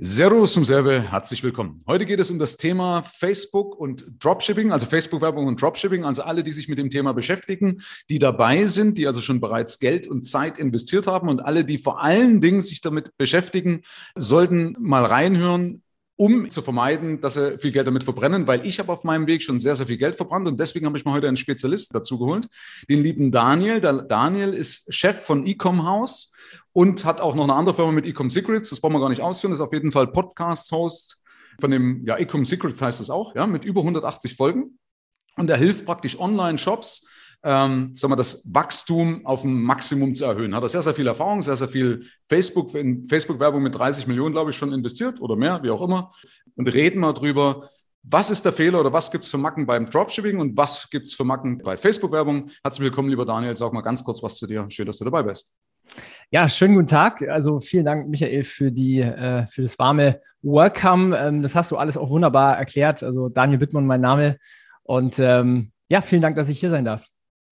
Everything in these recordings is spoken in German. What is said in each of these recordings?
Servus zum Serve, herzlich willkommen. Heute geht es um das Thema Facebook und Dropshipping, also Facebook-Werbung und Dropshipping, also alle, die sich mit dem Thema beschäftigen, die dabei sind, die also schon bereits Geld und Zeit investiert haben und alle, die vor allen Dingen sich damit beschäftigen, sollten mal reinhören, um zu vermeiden, dass sie viel Geld damit verbrennen, weil ich habe auf meinem Weg schon sehr, sehr viel Geld verbrannt und deswegen habe ich mir heute einen Spezialisten dazu geholt, den lieben Daniel. Daniel ist Chef von Ecom House und hat auch noch eine andere Firma mit Ecom Secrets. Das wollen wir gar nicht ausführen. Das ist auf jeden Fall Podcast-Host von dem, ja, Ecom Secrets heißt es auch, ja, mit über 180 Folgen. Und er hilft praktisch Online-Shops, ähm, sagen wir, das Wachstum auf ein Maximum zu erhöhen. Hat er sehr, sehr viel Erfahrung, sehr, sehr viel Facebook, in Facebook-Werbung mit 30 Millionen, glaube ich, schon investiert oder mehr, wie auch immer. Und reden wir drüber, was ist der Fehler oder was gibt es für Macken beim Dropshipping und was gibt es für Macken bei Facebook-Werbung? Herzlich willkommen, lieber Daniel. Sag mal ganz kurz was zu dir. Schön, dass du dabei bist. Ja, schönen guten Tag. Also vielen Dank, Michael, für, die, äh, für das warme Welcome. Ähm, das hast du alles auch wunderbar erklärt. Also Daniel Bittmann, mein Name. Und ähm, ja, vielen Dank, dass ich hier sein darf.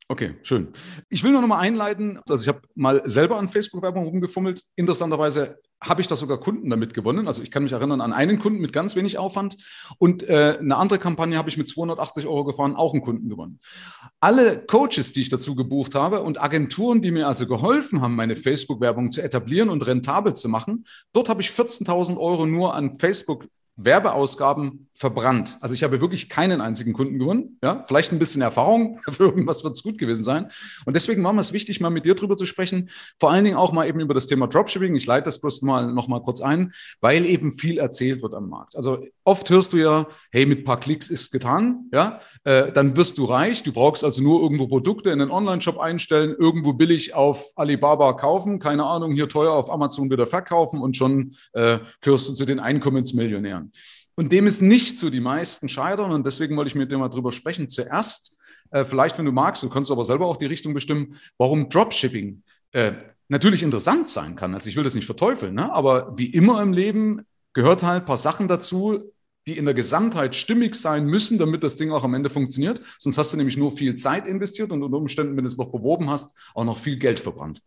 Okay, schön. Ich will nur noch mal einleiten, also ich habe mal selber an Facebook-Werbung rumgefummelt. Interessanterweise habe ich da sogar Kunden damit gewonnen. Also ich kann mich erinnern an einen Kunden mit ganz wenig Aufwand und äh, eine andere Kampagne habe ich mit 280 Euro gefahren, auch einen Kunden gewonnen. Alle Coaches, die ich dazu gebucht habe und Agenturen, die mir also geholfen haben, meine Facebook-Werbung zu etablieren und rentabel zu machen, dort habe ich 14.000 Euro nur an Facebook Werbeausgaben verbrannt. Also ich habe wirklich keinen einzigen Kunden gewonnen. Ja, vielleicht ein bisschen Erfahrung, für irgendwas wird es gut gewesen sein. Und deswegen war mir es wichtig, mal mit dir drüber zu sprechen. Vor allen Dingen auch mal eben über das Thema Dropshipping. Ich leite das bloß mal noch mal kurz ein, weil eben viel erzählt wird am Markt. Also oft hörst du ja, hey, mit paar Klicks ist getan. Ja, äh, dann wirst du reich. Du brauchst also nur irgendwo Produkte in einen Online-Shop einstellen, irgendwo billig auf Alibaba kaufen, keine Ahnung, hier teuer auf Amazon wieder verkaufen und schon äh, gehörst du zu den Einkommensmillionären. Und dem ist nicht so. Die meisten scheitern und deswegen wollte ich mit dir mal drüber sprechen. Zuerst, äh, vielleicht, wenn du magst, du kannst aber selber auch die Richtung bestimmen, warum Dropshipping äh, natürlich interessant sein kann. Also ich will das nicht verteufeln, ne? aber wie immer im Leben gehört halt ein paar Sachen dazu, die in der Gesamtheit stimmig sein müssen, damit das Ding auch am Ende funktioniert. Sonst hast du nämlich nur viel Zeit investiert und unter Umständen, wenn du es noch beworben hast, auch noch viel Geld verbrannt.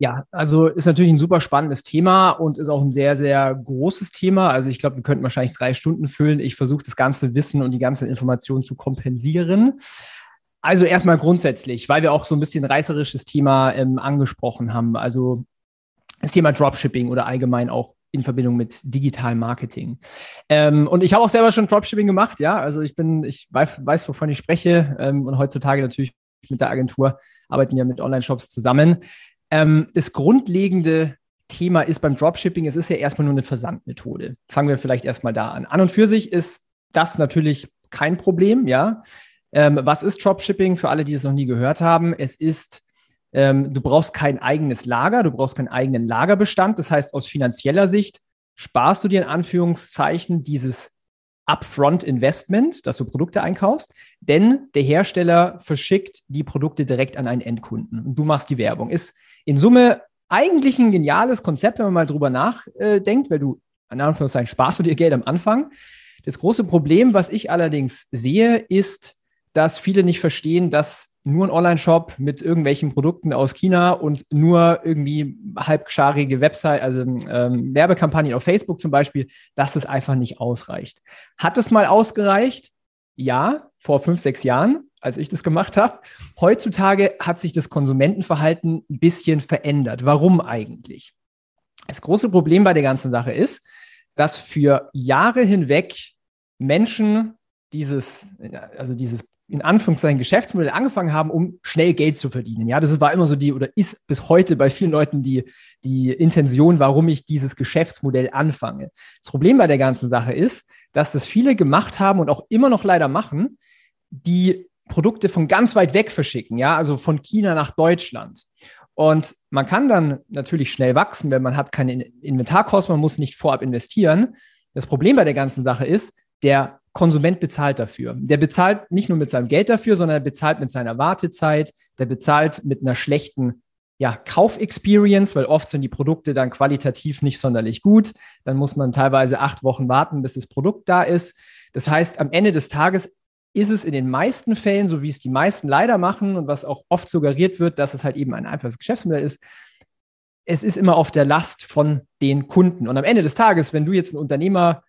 Ja, also ist natürlich ein super spannendes Thema und ist auch ein sehr, sehr großes Thema. Also ich glaube, wir könnten wahrscheinlich drei Stunden füllen. Ich versuche das ganze Wissen und die ganze Information zu kompensieren. Also erstmal grundsätzlich, weil wir auch so ein bisschen reißerisches Thema ähm, angesprochen haben. Also das Thema Dropshipping oder allgemein auch in Verbindung mit digitalem Marketing. Ähm, und ich habe auch selber schon Dropshipping gemacht, ja. Also ich bin, ich weiß, weiß wovon ich spreche. Ähm, und heutzutage natürlich mit der Agentur arbeiten wir mit Online-Shops zusammen. Ähm, das grundlegende Thema ist beim Dropshipping, es ist ja erstmal nur eine Versandmethode. Fangen wir vielleicht erstmal da an. An und für sich ist das natürlich kein Problem, ja. Ähm, was ist Dropshipping für alle, die es noch nie gehört haben? Es ist, ähm, du brauchst kein eigenes Lager, du brauchst keinen eigenen Lagerbestand. Das heißt, aus finanzieller Sicht sparst du dir in Anführungszeichen dieses Upfront Investment, dass du Produkte einkaufst, denn der Hersteller verschickt die Produkte direkt an einen Endkunden und du machst die Werbung. Ist in Summe eigentlich ein geniales Konzept, wenn man mal drüber nachdenkt, weil du, in Anführungszeichen, sparst du dir Geld am Anfang. Das große Problem, was ich allerdings sehe, ist, dass viele nicht verstehen, dass nur ein Online-Shop mit irgendwelchen Produkten aus China und nur irgendwie halbscharige Website, also ähm, Werbekampagnen auf Facebook zum Beispiel, dass das einfach nicht ausreicht. Hat es mal ausgereicht? Ja, vor fünf, sechs Jahren als ich das gemacht habe. Heutzutage hat sich das Konsumentenverhalten ein bisschen verändert. Warum eigentlich? Das große Problem bei der ganzen Sache ist, dass für Jahre hinweg Menschen dieses, also dieses in Anführungszeichen Geschäftsmodell angefangen haben, um schnell Geld zu verdienen. Ja, das war immer so die oder ist bis heute bei vielen Leuten die, die Intention, warum ich dieses Geschäftsmodell anfange. Das Problem bei der ganzen Sache ist, dass das viele gemacht haben und auch immer noch leider machen, die Produkte von ganz weit weg verschicken, ja, also von China nach Deutschland. Und man kann dann natürlich schnell wachsen, wenn man hat keine Inventarkosten, man muss nicht vorab investieren. Das Problem bei der ganzen Sache ist, der Konsument bezahlt dafür. Der bezahlt nicht nur mit seinem Geld dafür, sondern er bezahlt mit seiner Wartezeit, der bezahlt mit einer schlechten ja, Kaufexperience, weil oft sind die Produkte dann qualitativ nicht sonderlich gut. Dann muss man teilweise acht Wochen warten, bis das Produkt da ist. Das heißt, am Ende des Tages ist es in den meisten Fällen, so wie es die meisten leider machen und was auch oft suggeriert wird, dass es halt eben ein einfaches Geschäftsmodell ist, es ist immer auf der Last von den Kunden. Und am Ende des Tages, wenn du jetzt ein Unternehmer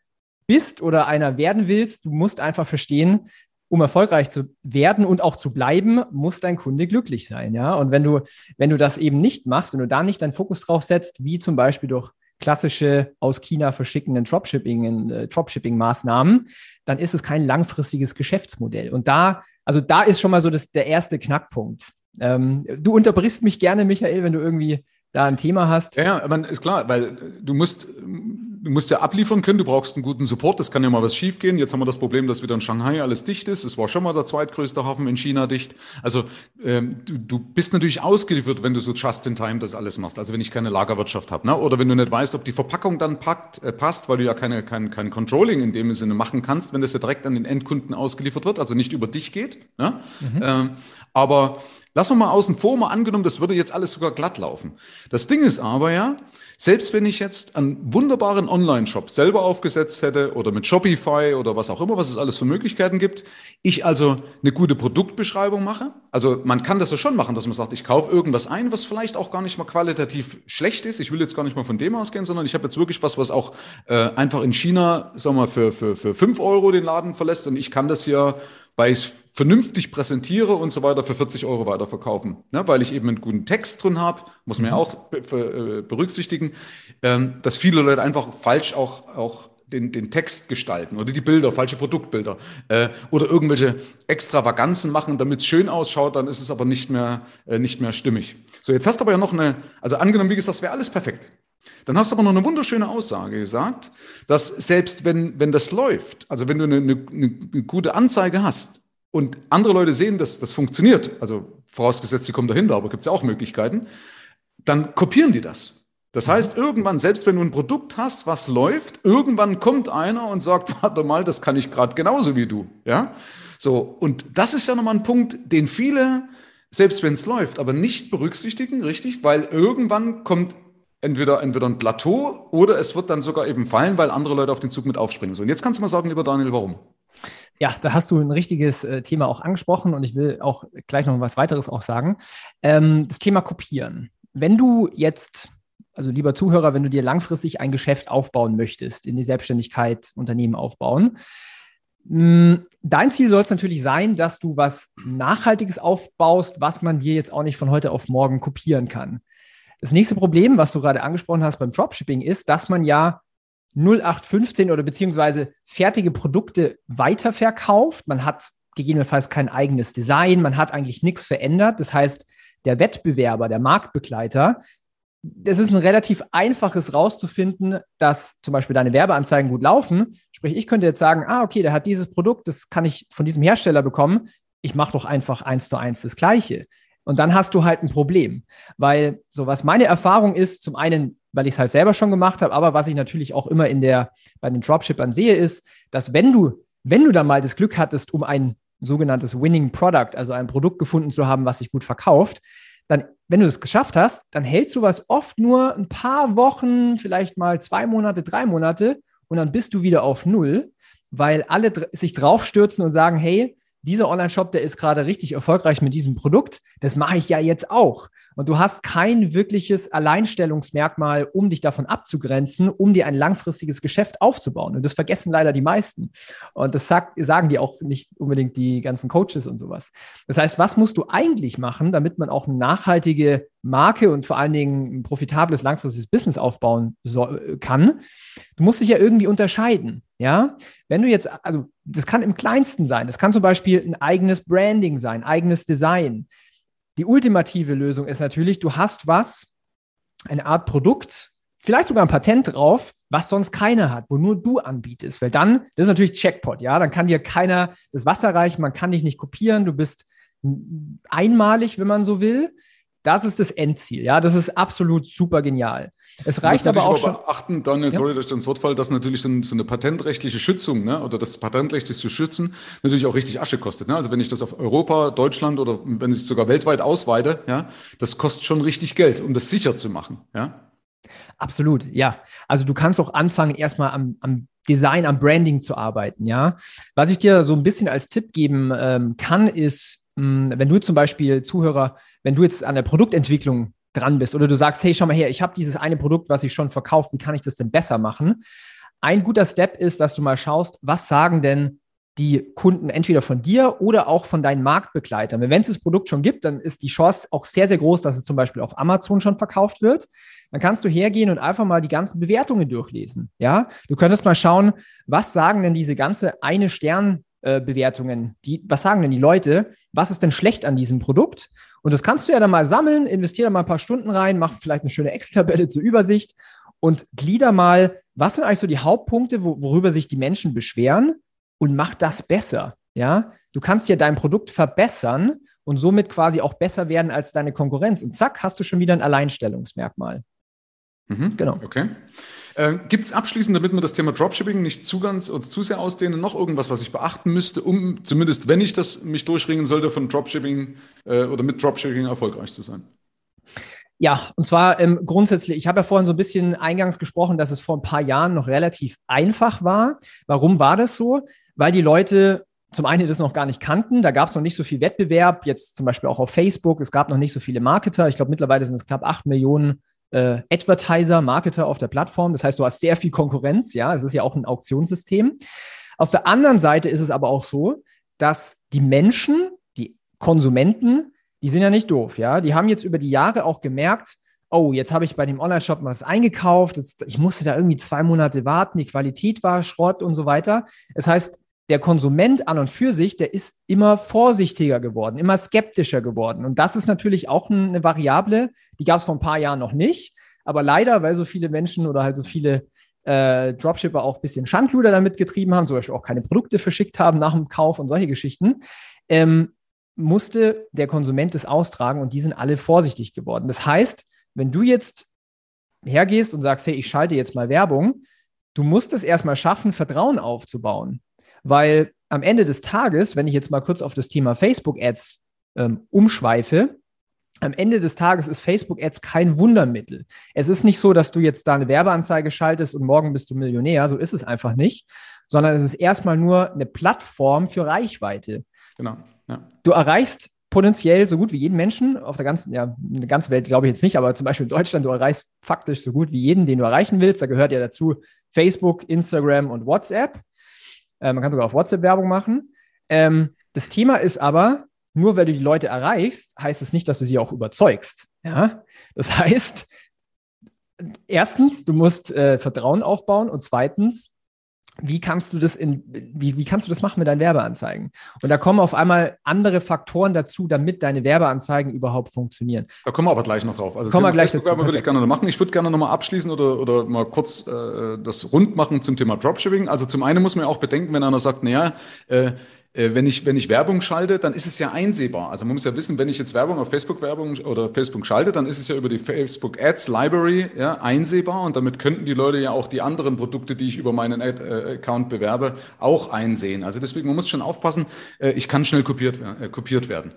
bist oder einer werden willst, du musst einfach verstehen, um erfolgreich zu werden und auch zu bleiben, muss dein Kunde glücklich sein. Ja? Und wenn du, wenn du das eben nicht machst, wenn du da nicht deinen Fokus drauf setzt, wie zum Beispiel durch klassische aus China verschickenden Dropshipping, äh, Dropshipping-Maßnahmen, dann ist es kein langfristiges Geschäftsmodell. Und da, also da ist schon mal so das, der erste Knackpunkt. Ähm, du unterbrichst mich gerne, Michael, wenn du irgendwie da ein Thema hast. Ja, ja, aber ist klar, weil du musst, du musst ja abliefern können, du brauchst einen guten Support, das kann ja mal was schiefgehen. Jetzt haben wir das Problem, dass wieder in Shanghai alles dicht ist. Es war schon mal der zweitgrößte Hafen in China dicht. Also ähm, du, du bist natürlich ausgeliefert, wenn du so just in time das alles machst. Also wenn ich keine Lagerwirtschaft habe, ne? oder wenn du nicht weißt, ob die Verpackung dann packt, äh, passt, weil du ja keine, kein, kein Controlling in dem Sinne machen kannst, wenn das ja direkt an den Endkunden ausgeliefert wird, also nicht über dich geht. Ne? Mhm. Ähm, aber Lass wir mal außen vor, mal angenommen, das würde jetzt alles sogar glatt laufen. Das Ding ist aber ja, selbst wenn ich jetzt einen wunderbaren Online-Shop selber aufgesetzt hätte oder mit Shopify oder was auch immer, was es alles für Möglichkeiten gibt, ich also eine gute Produktbeschreibung mache. Also man kann das ja schon machen, dass man sagt, ich kaufe irgendwas ein, was vielleicht auch gar nicht mal qualitativ schlecht ist. Ich will jetzt gar nicht mal von dem ausgehen, sondern ich habe jetzt wirklich was, was auch äh, einfach in China, sagen wir mal, für, für, für fünf Euro den Laden verlässt und ich kann das hier weil ich es vernünftig präsentiere und so weiter für 40 Euro weiterverkaufen. Ne? Weil ich eben einen guten Text drin habe, muss man ja mhm. auch äh, berücksichtigen, ähm, dass viele Leute einfach falsch auch, auch den, den Text gestalten oder die Bilder, falsche Produktbilder äh, oder irgendwelche Extravaganzen machen, damit es schön ausschaut, dann ist es aber nicht mehr, äh, nicht mehr stimmig. So, jetzt hast du aber ja noch eine, also angenommen, wie gesagt, das wäre alles perfekt. Dann hast du aber noch eine wunderschöne Aussage gesagt, dass selbst wenn, wenn das läuft, also wenn du eine, eine, eine gute Anzeige hast und andere Leute sehen, dass das funktioniert, also vorausgesetzt, sie kommen dahinter, aber gibt es ja auch Möglichkeiten, dann kopieren die das. Das heißt, irgendwann, selbst wenn du ein Produkt hast, was läuft, irgendwann kommt einer und sagt, warte mal, das kann ich gerade genauso wie du. Ja? So, und das ist ja nochmal ein Punkt, den viele, selbst wenn es läuft, aber nicht berücksichtigen, richtig, weil irgendwann kommt entweder, entweder ein Plateau oder es wird dann sogar eben fallen, weil andere Leute auf den Zug mit aufspringen. So, und jetzt kannst du mal sagen, lieber Daniel, warum? Ja, da hast du ein richtiges äh, Thema auch angesprochen und ich will auch gleich noch was weiteres auch sagen. Ähm, das Thema Kopieren. Wenn du jetzt, also lieber Zuhörer, wenn du dir langfristig ein Geschäft aufbauen möchtest, in die Selbstständigkeit, Unternehmen aufbauen, mm, Dein Ziel soll es natürlich sein, dass du was Nachhaltiges aufbaust, was man dir jetzt auch nicht von heute auf morgen kopieren kann. Das nächste Problem, was du gerade angesprochen hast beim Dropshipping, ist, dass man ja 0815 oder beziehungsweise fertige Produkte weiterverkauft. Man hat gegebenenfalls kein eigenes Design, man hat eigentlich nichts verändert. Das heißt, der Wettbewerber, der Marktbegleiter, das ist ein relativ einfaches rauszufinden, dass zum Beispiel deine Werbeanzeigen gut laufen. Sprich, ich könnte jetzt sagen, ah, okay, der hat dieses Produkt, das kann ich von diesem Hersteller bekommen. Ich mache doch einfach eins zu eins das Gleiche. Und dann hast du halt ein Problem, weil so was meine Erfahrung ist, zum einen, weil ich es halt selber schon gemacht habe, aber was ich natürlich auch immer in der, bei den Dropshippern sehe, ist, dass wenn du, wenn du dann mal das Glück hattest, um ein sogenanntes Winning Product, also ein Produkt gefunden zu haben, was sich gut verkauft, dann, wenn du es geschafft hast, dann hältst du was oft nur ein paar Wochen, vielleicht mal zwei Monate, drei Monate und dann bist du wieder auf Null, weil alle sich draufstürzen und sagen, hey, dieser Online-Shop, der ist gerade richtig erfolgreich mit diesem Produkt, das mache ich ja jetzt auch. Und du hast kein wirkliches Alleinstellungsmerkmal, um dich davon abzugrenzen, um dir ein langfristiges Geschäft aufzubauen. Und das vergessen leider die meisten. Und das sagt, sagen die auch nicht unbedingt die ganzen Coaches und sowas. Das heißt, was musst du eigentlich machen, damit man auch eine nachhaltige Marke und vor allen Dingen ein profitables langfristiges Business aufbauen soll, kann? Du musst dich ja irgendwie unterscheiden. Ja, wenn du jetzt, also das kann im kleinsten sein. Das kann zum Beispiel ein eigenes Branding sein, eigenes Design. Die ultimative Lösung ist natürlich, du hast was, eine Art Produkt, vielleicht sogar ein Patent drauf, was sonst keiner hat, wo nur du anbietest. Weil dann, das ist natürlich Checkpot, ja, dann kann dir keiner das Wasser reichen, man kann dich nicht kopieren, du bist einmalig, wenn man so will. Das ist das Endziel. Ja, das ist absolut super genial. Es reicht aber auch schon. Beachten, Daniel, ja? sorry, dass ich ins Wort falle, dass natürlich so, eine patentrechtliche Schützung ne, oder das Patentrecht zu schützen natürlich auch richtig Asche kostet. Ne? Also wenn ich das auf Europa, Deutschland oder wenn ich es sogar weltweit ausweite, ja, das kostet schon richtig Geld, um das sicher zu machen. Ja. Absolut, ja. Also du kannst auch anfangen, erstmal am, am Design, am Branding zu arbeiten, ja. Was ich dir so ein bisschen als Tipp geben ähm, kann, ist, wenn du zum Beispiel Zuhörer wenn du jetzt an der Produktentwicklung dran bist oder du sagst, hey, schau mal her, ich habe dieses eine Produkt, was ich schon verkauft, wie kann ich das denn besser machen? Ein guter Step ist, dass du mal schaust, was sagen denn die Kunden entweder von dir oder auch von deinen Marktbegleitern. Wenn es das Produkt schon gibt, dann ist die Chance auch sehr, sehr groß, dass es zum Beispiel auf Amazon schon verkauft wird. Dann kannst du hergehen und einfach mal die ganzen Bewertungen durchlesen. Ja, du könntest mal schauen, was sagen denn diese ganze eine Stern Bewertungen, die, was sagen denn die Leute? Was ist denn schlecht an diesem Produkt? Und das kannst du ja dann mal sammeln, investiere da mal ein paar Stunden rein, mach vielleicht eine schöne Excel-Tabelle zur Übersicht und glieder mal, was sind eigentlich so die Hauptpunkte, wo, worüber sich die Menschen beschweren und mach das besser. Ja, du kannst ja dein Produkt verbessern und somit quasi auch besser werden als deine Konkurrenz. Und zack, hast du schon wieder ein Alleinstellungsmerkmal. Mhm, genau. Okay. Äh, Gibt es abschließend, damit wir das Thema Dropshipping nicht zu ganz oder zu sehr ausdehnen, noch irgendwas, was ich beachten müsste, um zumindest, wenn ich das mich durchringen sollte, von Dropshipping äh, oder mit Dropshipping erfolgreich zu sein? Ja, und zwar ähm, grundsätzlich, ich habe ja vorhin so ein bisschen eingangs gesprochen, dass es vor ein paar Jahren noch relativ einfach war. Warum war das so? weil die Leute zum einen das noch gar nicht kannten. Da gab es noch nicht so viel Wettbewerb, jetzt zum Beispiel auch auf Facebook. Es gab noch nicht so viele Marketer. Ich glaube, mittlerweile sind es knapp acht Millionen äh, Advertiser, Marketer auf der Plattform. Das heißt, du hast sehr viel Konkurrenz. Ja, es ist ja auch ein Auktionssystem. Auf der anderen Seite ist es aber auch so, dass die Menschen, die Konsumenten, die sind ja nicht doof. Ja, die haben jetzt über die Jahre auch gemerkt, oh, jetzt habe ich bei dem Online-Shop was eingekauft, jetzt, ich musste da irgendwie zwei Monate warten, die Qualität war Schrott und so weiter. Das heißt, der Konsument an und für sich, der ist immer vorsichtiger geworden, immer skeptischer geworden. Und das ist natürlich auch eine Variable, die gab es vor ein paar Jahren noch nicht. Aber leider, weil so viele Menschen oder halt so viele äh, Dropshipper auch ein bisschen Schandluder damit getrieben haben, zum Beispiel auch keine Produkte verschickt haben nach dem Kauf und solche Geschichten, ähm, musste der Konsument es austragen und die sind alle vorsichtig geworden. Das heißt, wenn du jetzt hergehst und sagst, hey, ich schalte jetzt mal Werbung, du musst es erstmal schaffen, Vertrauen aufzubauen. Weil am Ende des Tages, wenn ich jetzt mal kurz auf das Thema Facebook-Ads ähm, umschweife, am Ende des Tages ist Facebook Ads kein Wundermittel. Es ist nicht so, dass du jetzt da eine Werbeanzeige schaltest und morgen bist du Millionär. So ist es einfach nicht, sondern es ist erstmal nur eine Plattform für Reichweite. Genau. Ja. Du erreichst potenziell so gut wie jeden Menschen auf der ganzen, ja, der ganzen Welt glaube ich jetzt nicht, aber zum Beispiel in Deutschland, du erreichst faktisch so gut wie jeden, den du erreichen willst. Da gehört ja dazu Facebook, Instagram und WhatsApp. Äh, man kann sogar auf WhatsApp Werbung machen. Ähm, das Thema ist aber, nur weil du die Leute erreichst, heißt es nicht, dass du sie auch überzeugst. Ja? Das heißt, erstens, du musst äh, Vertrauen aufbauen und zweitens, wie kannst du das in, wie, wie kannst du das machen mit deinen Werbeanzeigen? Und da kommen auf einmal andere Faktoren dazu, damit deine Werbeanzeigen überhaupt funktionieren. Da kommen wir aber gleich noch drauf. Also kommen wir gleich dazu. würde ich gerne noch machen. Ich würde gerne noch mal abschließen oder, oder mal kurz äh, das rund machen zum Thema Dropshipping. Also zum einen muss man ja auch bedenken, wenn einer sagt, naja, äh, wenn ich, wenn ich Werbung schalte, dann ist es ja einsehbar. Also man muss ja wissen, wenn ich jetzt Werbung auf Facebook Werbung oder Facebook schalte, dann ist es ja über die Facebook Ads Library ja, einsehbar und damit könnten die Leute ja auch die anderen Produkte, die ich über meinen Ad äh, Account bewerbe, auch einsehen. Also deswegen, man muss schon aufpassen, äh, ich kann schnell kopiert, äh, kopiert werden.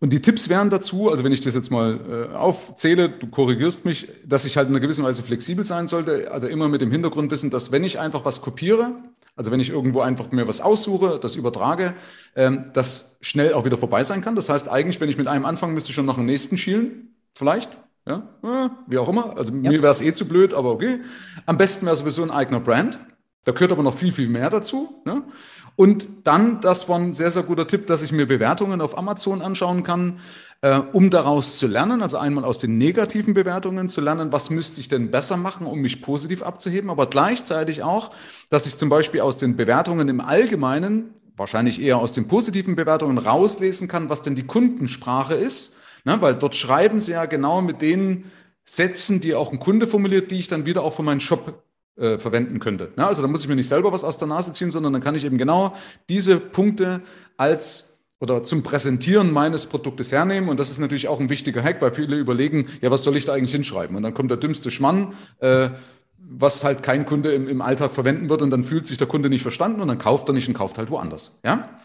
Und die Tipps wären dazu, also wenn ich das jetzt mal äh, aufzähle, du korrigierst mich, dass ich halt in einer gewissen Weise flexibel sein sollte, also immer mit dem Hintergrund wissen, dass wenn ich einfach was kopiere, also wenn ich irgendwo einfach mir was aussuche, das übertrage, ähm, das schnell auch wieder vorbei sein kann. Das heißt eigentlich, wenn ich mit einem anfange, müsste ich schon nach dem nächsten schielen, vielleicht. Ja, wie auch immer. Also ja. mir wäre es eh zu blöd, aber okay. Am besten wäre sowieso ein eigener Brand. Da gehört aber noch viel, viel mehr dazu. Ne? Und dann, das war ein sehr, sehr guter Tipp, dass ich mir Bewertungen auf Amazon anschauen kann, äh, um daraus zu lernen. Also einmal aus den negativen Bewertungen zu lernen, was müsste ich denn besser machen, um mich positiv abzuheben, aber gleichzeitig auch, dass ich zum Beispiel aus den Bewertungen im Allgemeinen, wahrscheinlich eher aus den positiven Bewertungen rauslesen kann, was denn die Kundensprache ist. Ne? Weil dort schreiben sie ja genau mit den Sätzen, die auch ein Kunde formuliert, die ich dann wieder auch für meinen Shop äh, verwenden könnte. Ja, also da muss ich mir nicht selber was aus der Nase ziehen, sondern dann kann ich eben genau diese Punkte als oder zum Präsentieren meines Produktes hernehmen. Und das ist natürlich auch ein wichtiger Hack, weil viele überlegen, ja, was soll ich da eigentlich hinschreiben? Und dann kommt der dümmste Schmann, äh, was halt kein Kunde im, im Alltag verwenden wird und dann fühlt sich der Kunde nicht verstanden und dann kauft er nicht und kauft halt woanders. Ja?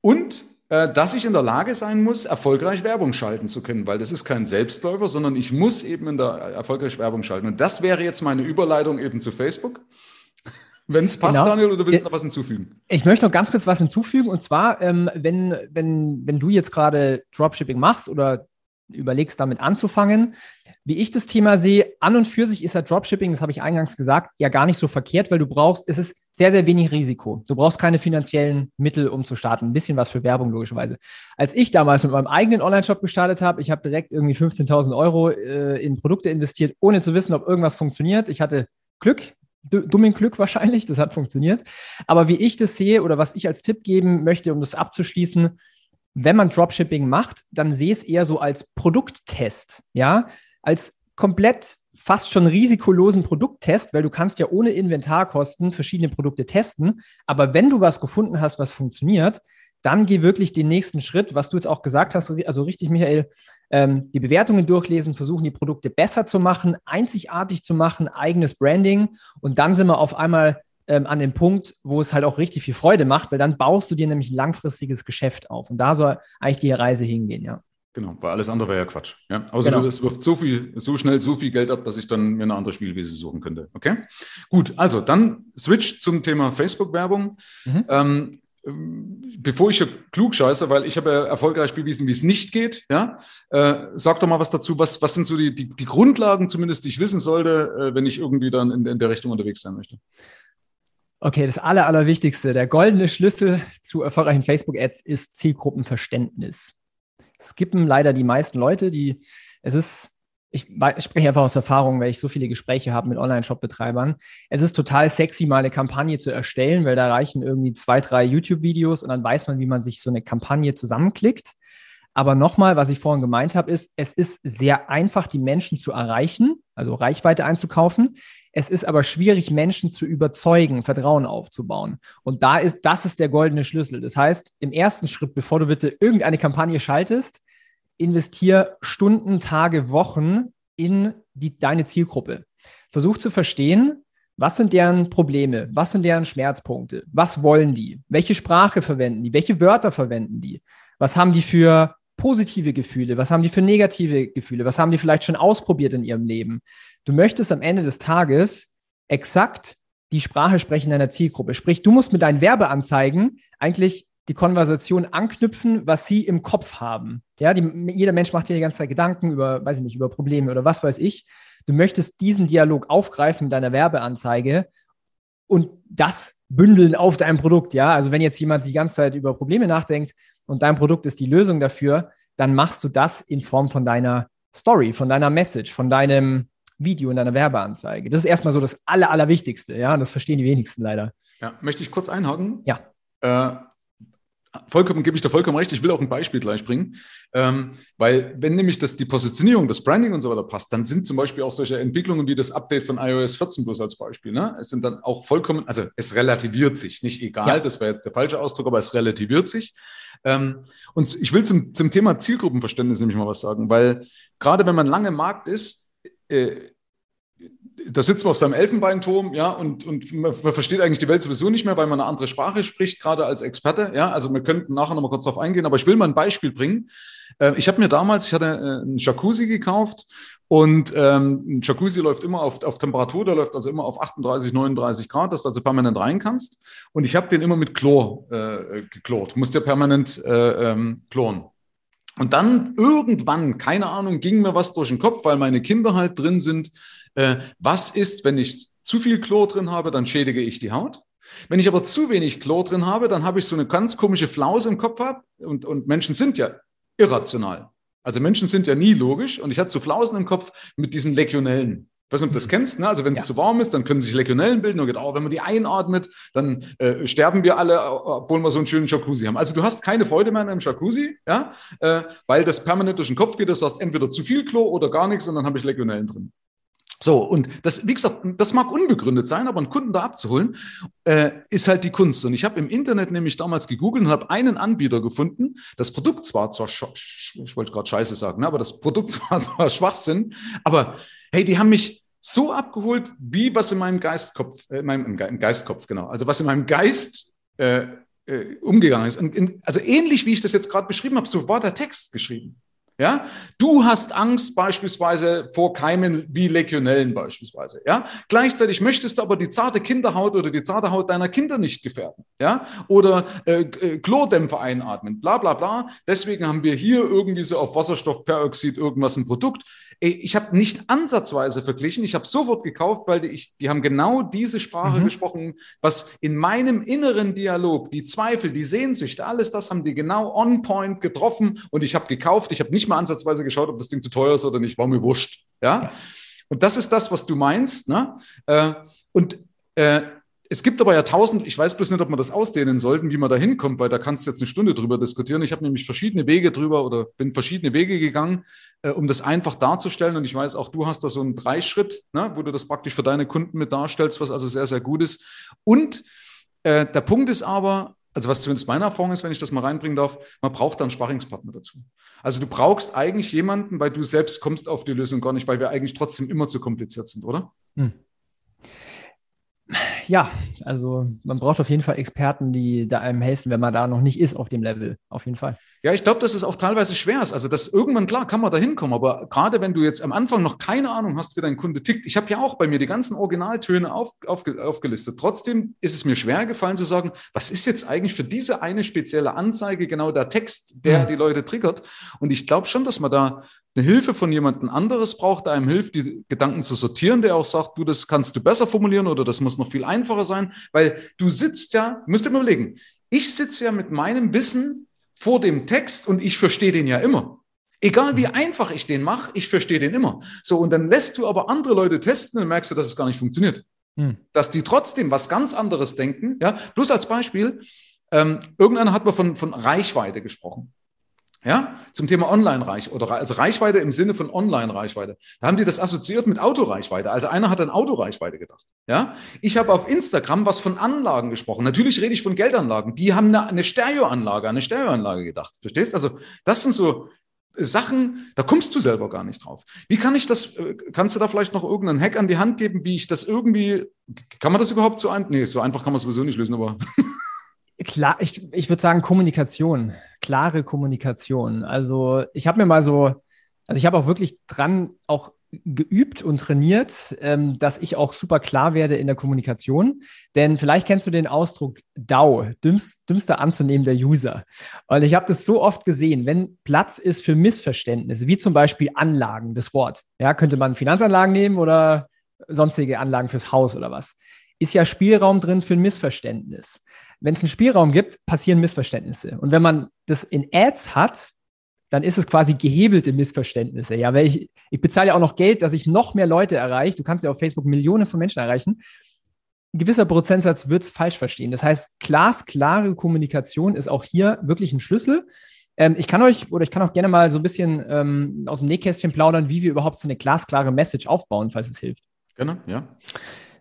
Und äh, dass ich in der Lage sein muss, erfolgreich Werbung schalten zu können, weil das ist kein Selbstläufer, sondern ich muss eben in der erfolgreich Werbung schalten. Und das wäre jetzt meine Überleitung eben zu Facebook. Wenn es passt, genau. Daniel, oder willst du noch was hinzufügen? Ich möchte noch ganz kurz was hinzufügen. Und zwar, ähm, wenn, wenn, wenn du jetzt gerade Dropshipping machst oder überlegst, damit anzufangen. Wie ich das Thema sehe, an und für sich ist ja Dropshipping, das habe ich eingangs gesagt, ja gar nicht so verkehrt, weil du brauchst, es ist sehr, sehr wenig Risiko. Du brauchst keine finanziellen Mittel, um zu starten. Ein bisschen was für Werbung, logischerweise. Als ich damals mit meinem eigenen Online-Shop gestartet habe, ich habe direkt irgendwie 15.000 Euro äh, in Produkte investiert, ohne zu wissen, ob irgendwas funktioniert. Ich hatte Glück, dummen Glück wahrscheinlich, das hat funktioniert. Aber wie ich das sehe oder was ich als Tipp geben möchte, um das abzuschließen, wenn man Dropshipping macht, dann sehe es eher so als Produkttest, ja, als komplett fast schon risikolosen Produkttest, weil du kannst ja ohne Inventarkosten verschiedene Produkte testen. Aber wenn du was gefunden hast, was funktioniert, dann geh wirklich den nächsten Schritt, was du jetzt auch gesagt hast, also richtig, Michael, ähm, die Bewertungen durchlesen, versuchen die Produkte besser zu machen, einzigartig zu machen, eigenes Branding und dann sind wir auf einmal ähm, an dem Punkt, wo es halt auch richtig viel Freude macht, weil dann baust du dir nämlich ein langfristiges Geschäft auf und da soll eigentlich die Reise hingehen, ja. Genau, weil alles andere wäre ja Quatsch. Ja? Außer genau. es wirft so viel, so schnell so viel Geld ab, dass ich dann mir eine andere Spielwiese suchen könnte. Okay? Gut, also dann Switch zum Thema Facebook-Werbung. Mhm. Ähm, bevor ich hier klug scheiße, weil ich habe ja erfolgreich bewiesen, wie es nicht geht, ja, äh, sag doch mal was dazu, was, was sind so die, die, die Grundlagen zumindest, die ich wissen sollte, äh, wenn ich irgendwie dann in, in, der Richtung unterwegs sein möchte. Okay, das Aller, Allerwichtigste, der goldene Schlüssel zu erfolgreichen Facebook-Ads ist Zielgruppenverständnis. Gibt leider die meisten Leute, die, es ist ich, spreche einfach aus Erfahrung, weil ich so viele Gespräche habe mit Online-Shop-Betreibern. Es ist total sexy, mal eine Kampagne zu erstellen, weil da reichen irgendwie zwei, drei YouTube-Videos und dann weiß man, wie man sich so eine Kampagne zusammenklickt. Aber nochmal, was ich vorhin gemeint habe, ist, es ist sehr einfach, die Menschen zu erreichen, also Reichweite einzukaufen. Es ist aber schwierig, Menschen zu überzeugen, Vertrauen aufzubauen. Und da ist, das ist der goldene Schlüssel. Das heißt, im ersten Schritt, bevor du bitte irgendeine Kampagne schaltest, investiere Stunden, Tage, Wochen in die, deine Zielgruppe. Versuch zu verstehen, was sind deren Probleme? Was sind deren Schmerzpunkte? Was wollen die? Welche Sprache verwenden die? Welche Wörter verwenden die? Was haben die für positive Gefühle? Was haben die für negative Gefühle? Was haben die vielleicht schon ausprobiert in ihrem Leben? Du möchtest am Ende des Tages exakt die Sprache sprechen deiner Zielgruppe. Sprich, du musst mit deinen Werbeanzeigen eigentlich die Konversation anknüpfen, was sie im Kopf haben. Ja, die, jeder Mensch macht sich die ganze Zeit Gedanken über, weiß ich nicht, über Probleme oder was weiß ich. Du möchtest diesen Dialog aufgreifen in deiner Werbeanzeige und das bündeln auf deinem Produkt. Ja, also wenn jetzt jemand die ganze Zeit über Probleme nachdenkt und dein Produkt ist die Lösung dafür, dann machst du das in Form von deiner Story, von deiner Message, von deinem Video in deiner Werbeanzeige. Das ist erstmal so das Aller, Allerwichtigste. Ja, und das verstehen die wenigsten leider. Ja, möchte ich kurz einhaken? Ja. Äh, Vollkommen gebe ich dir vollkommen recht. Ich will auch ein Beispiel gleich bringen, ähm, weil wenn nämlich das die Positionierung, das Branding und so weiter passt, dann sind zum Beispiel auch solche Entwicklungen wie das Update von iOS 14 bloß als Beispiel. Ne? Es sind dann auch vollkommen, also es relativiert sich, nicht egal, ja. das wäre jetzt der falsche Ausdruck, aber es relativiert sich. Ähm, und ich will zum, zum Thema Zielgruppenverständnis nämlich mal was sagen, weil gerade wenn man lange im Markt ist, äh, da sitzt man auf seinem Elfenbeinturm, ja, und, und man, versteht eigentlich die Welt sowieso nicht mehr, weil man eine andere Sprache spricht, gerade als Experte, ja. Also wir könnten nachher nochmal kurz darauf eingehen, aber ich will mal ein Beispiel bringen. Äh, ich habe mir damals, ich hatte äh, einen Jacuzzi gekauft und ähm, ein Jacuzzi läuft immer auf, auf Temperatur, der läuft also immer auf 38, 39 Grad, dass du also permanent rein kannst. Und ich habe den immer mit Chlor äh, geklort. Musst ja permanent äh, ähm, kloren. Und dann irgendwann, keine Ahnung, ging mir was durch den Kopf, weil meine Kinder halt drin sind äh, was ist, wenn ich zu viel Chlor drin habe, dann schädige ich die Haut. Wenn ich aber zu wenig Chlor drin habe, dann habe ich so eine ganz komische Flause im Kopf ab. Und, und Menschen sind ja irrational. Also Menschen sind ja nie logisch. Und ich hatte so Flausen im Kopf mit diesen Legionellen. Ich weiß nicht, ob du das kennst. Ne? Also wenn es ja. zu warm ist, dann können sich Legionellen bilden. Und geht, oh, wenn man die einatmet, dann äh, sterben wir alle, obwohl wir so einen schönen Jacuzzi haben. Also du hast keine Freude mehr in einem Jacuzzi, ja? Äh, weil das permanent durch den Kopf geht. Das heißt entweder zu viel Chlor oder gar nichts und dann habe ich Legionellen drin. So, und das, wie gesagt, das mag unbegründet sein, aber einen Kunden da abzuholen, äh, ist halt die Kunst. Und ich habe im Internet nämlich damals gegoogelt und habe einen Anbieter gefunden. Das Produkt zwar zwar, ich wollte gerade Scheiße sagen, ne, aber das Produkt war zwar Schwachsinn, aber hey, die haben mich so abgeholt, wie was in meinem Geistkopf, äh, in meinem, im Geistkopf, genau, also was in meinem Geist äh, äh, umgegangen ist. Und in, also ähnlich wie ich das jetzt gerade beschrieben habe, so war der Text geschrieben. Ja, du hast Angst beispielsweise vor Keimen wie Legionellen beispielsweise. Ja, gleichzeitig möchtest du aber die zarte Kinderhaut oder die zarte Haut deiner Kinder nicht gefährden. Ja, oder äh, äh Chlordämpfer einatmen, bla bla bla. Deswegen haben wir hier irgendwie so auf Wasserstoffperoxid irgendwas ein Produkt. Ich habe nicht ansatzweise verglichen, ich habe sofort gekauft, weil die, die haben genau diese Sprache mhm. gesprochen, was in meinem inneren Dialog, die Zweifel, die Sehnsüchte, alles das haben die genau on point getroffen und ich habe gekauft. Ich habe nicht mal ansatzweise geschaut, ob das Ding zu teuer ist oder nicht, war mir wurscht. Ja. ja. Und das ist das, was du meinst. Ne? Äh, und äh, es gibt aber ja tausend, ich weiß bloß nicht, ob wir das ausdehnen sollten, wie man da hinkommt, weil da kannst du jetzt eine Stunde drüber diskutieren. Ich habe nämlich verschiedene Wege drüber oder bin verschiedene Wege gegangen, äh, um das einfach darzustellen. Und ich weiß, auch du hast da so einen Dreischritt, ne, wo du das praktisch für deine Kunden mit darstellst, was also sehr, sehr gut ist. Und äh, der Punkt ist aber, also was zumindest meine Erfahrung ist, wenn ich das mal reinbringen darf, man braucht dann Sparringspartner dazu. Also du brauchst eigentlich jemanden, weil du selbst kommst auf die Lösung gar nicht, weil wir eigentlich trotzdem immer zu kompliziert sind, oder? Hm ja, also man braucht auf jeden Fall Experten, die da einem helfen, wenn man da noch nicht ist auf dem Level. Auf jeden Fall. Ja, ich glaube, dass es auch teilweise schwer ist. Also, das irgendwann, klar, kann man da hinkommen. Aber gerade wenn du jetzt am Anfang noch keine Ahnung hast, wie dein Kunde tickt, ich habe ja auch bei mir die ganzen Originaltöne auf, auf, aufgelistet. Trotzdem ist es mir schwer gefallen zu sagen, was ist jetzt eigentlich für diese eine spezielle Anzeige genau der Text, der mhm. die Leute triggert. Und ich glaube schon, dass man da eine Hilfe von jemandem anderes braucht, der einem hilft, die Gedanken zu sortieren, der auch sagt, du, das kannst du besser formulieren oder das muss noch viel einfacher sein, weil du sitzt ja, musst dir mal überlegen, ich sitze ja mit meinem Wissen vor dem Text und ich verstehe den ja immer. Egal wie einfach ich den mache, ich verstehe den immer. So, und dann lässt du aber andere Leute testen und merkst du, dass es gar nicht funktioniert. Hm. Dass die trotzdem was ganz anderes denken. Ja, bloß als Beispiel, ähm, irgendeiner hat mal von, von Reichweite gesprochen. Ja, zum Thema Online-Reichweite oder also Reichweite im Sinne von Online-Reichweite. Da haben die das assoziiert mit Autoreichweite. Also einer hat an Autoreichweite gedacht. Ja, ich habe auf Instagram was von Anlagen gesprochen. Natürlich rede ich von Geldanlagen. Die haben eine, Stereoanlage, eine Stereoanlage gedacht. Verstehst? Also das sind so Sachen, da kommst du selber gar nicht drauf. Wie kann ich das, äh, kannst du da vielleicht noch irgendeinen Hack an die Hand geben, wie ich das irgendwie, kann man das überhaupt so ein, nee, so einfach kann man es sowieso nicht lösen, aber Klar, ich, ich würde sagen Kommunikation, klare Kommunikation. Also ich habe mir mal so, also ich habe auch wirklich dran auch geübt und trainiert, ähm, dass ich auch super klar werde in der Kommunikation. Denn vielleicht kennst du den Ausdruck DAO, dümmst, dümmster anzunehmender User. Und ich habe das so oft gesehen, wenn Platz ist für Missverständnisse, wie zum Beispiel Anlagen, das Wort. Ja, könnte man Finanzanlagen nehmen oder sonstige Anlagen fürs Haus oder was. Ist ja Spielraum drin für ein Missverständnis wenn es einen Spielraum gibt, passieren Missverständnisse. Und wenn man das in Ads hat, dann ist es quasi gehebelte Missverständnisse. Ja, weil ich, ich bezahle ja auch noch Geld, dass ich noch mehr Leute erreiche. Du kannst ja auf Facebook Millionen von Menschen erreichen. Ein gewisser Prozentsatz wird es falsch verstehen. Das heißt, glasklare Kommunikation ist auch hier wirklich ein Schlüssel. Ähm, ich kann euch oder ich kann auch gerne mal so ein bisschen ähm, aus dem Nähkästchen plaudern, wie wir überhaupt so eine glasklare Message aufbauen, falls es hilft. Gerne, ja.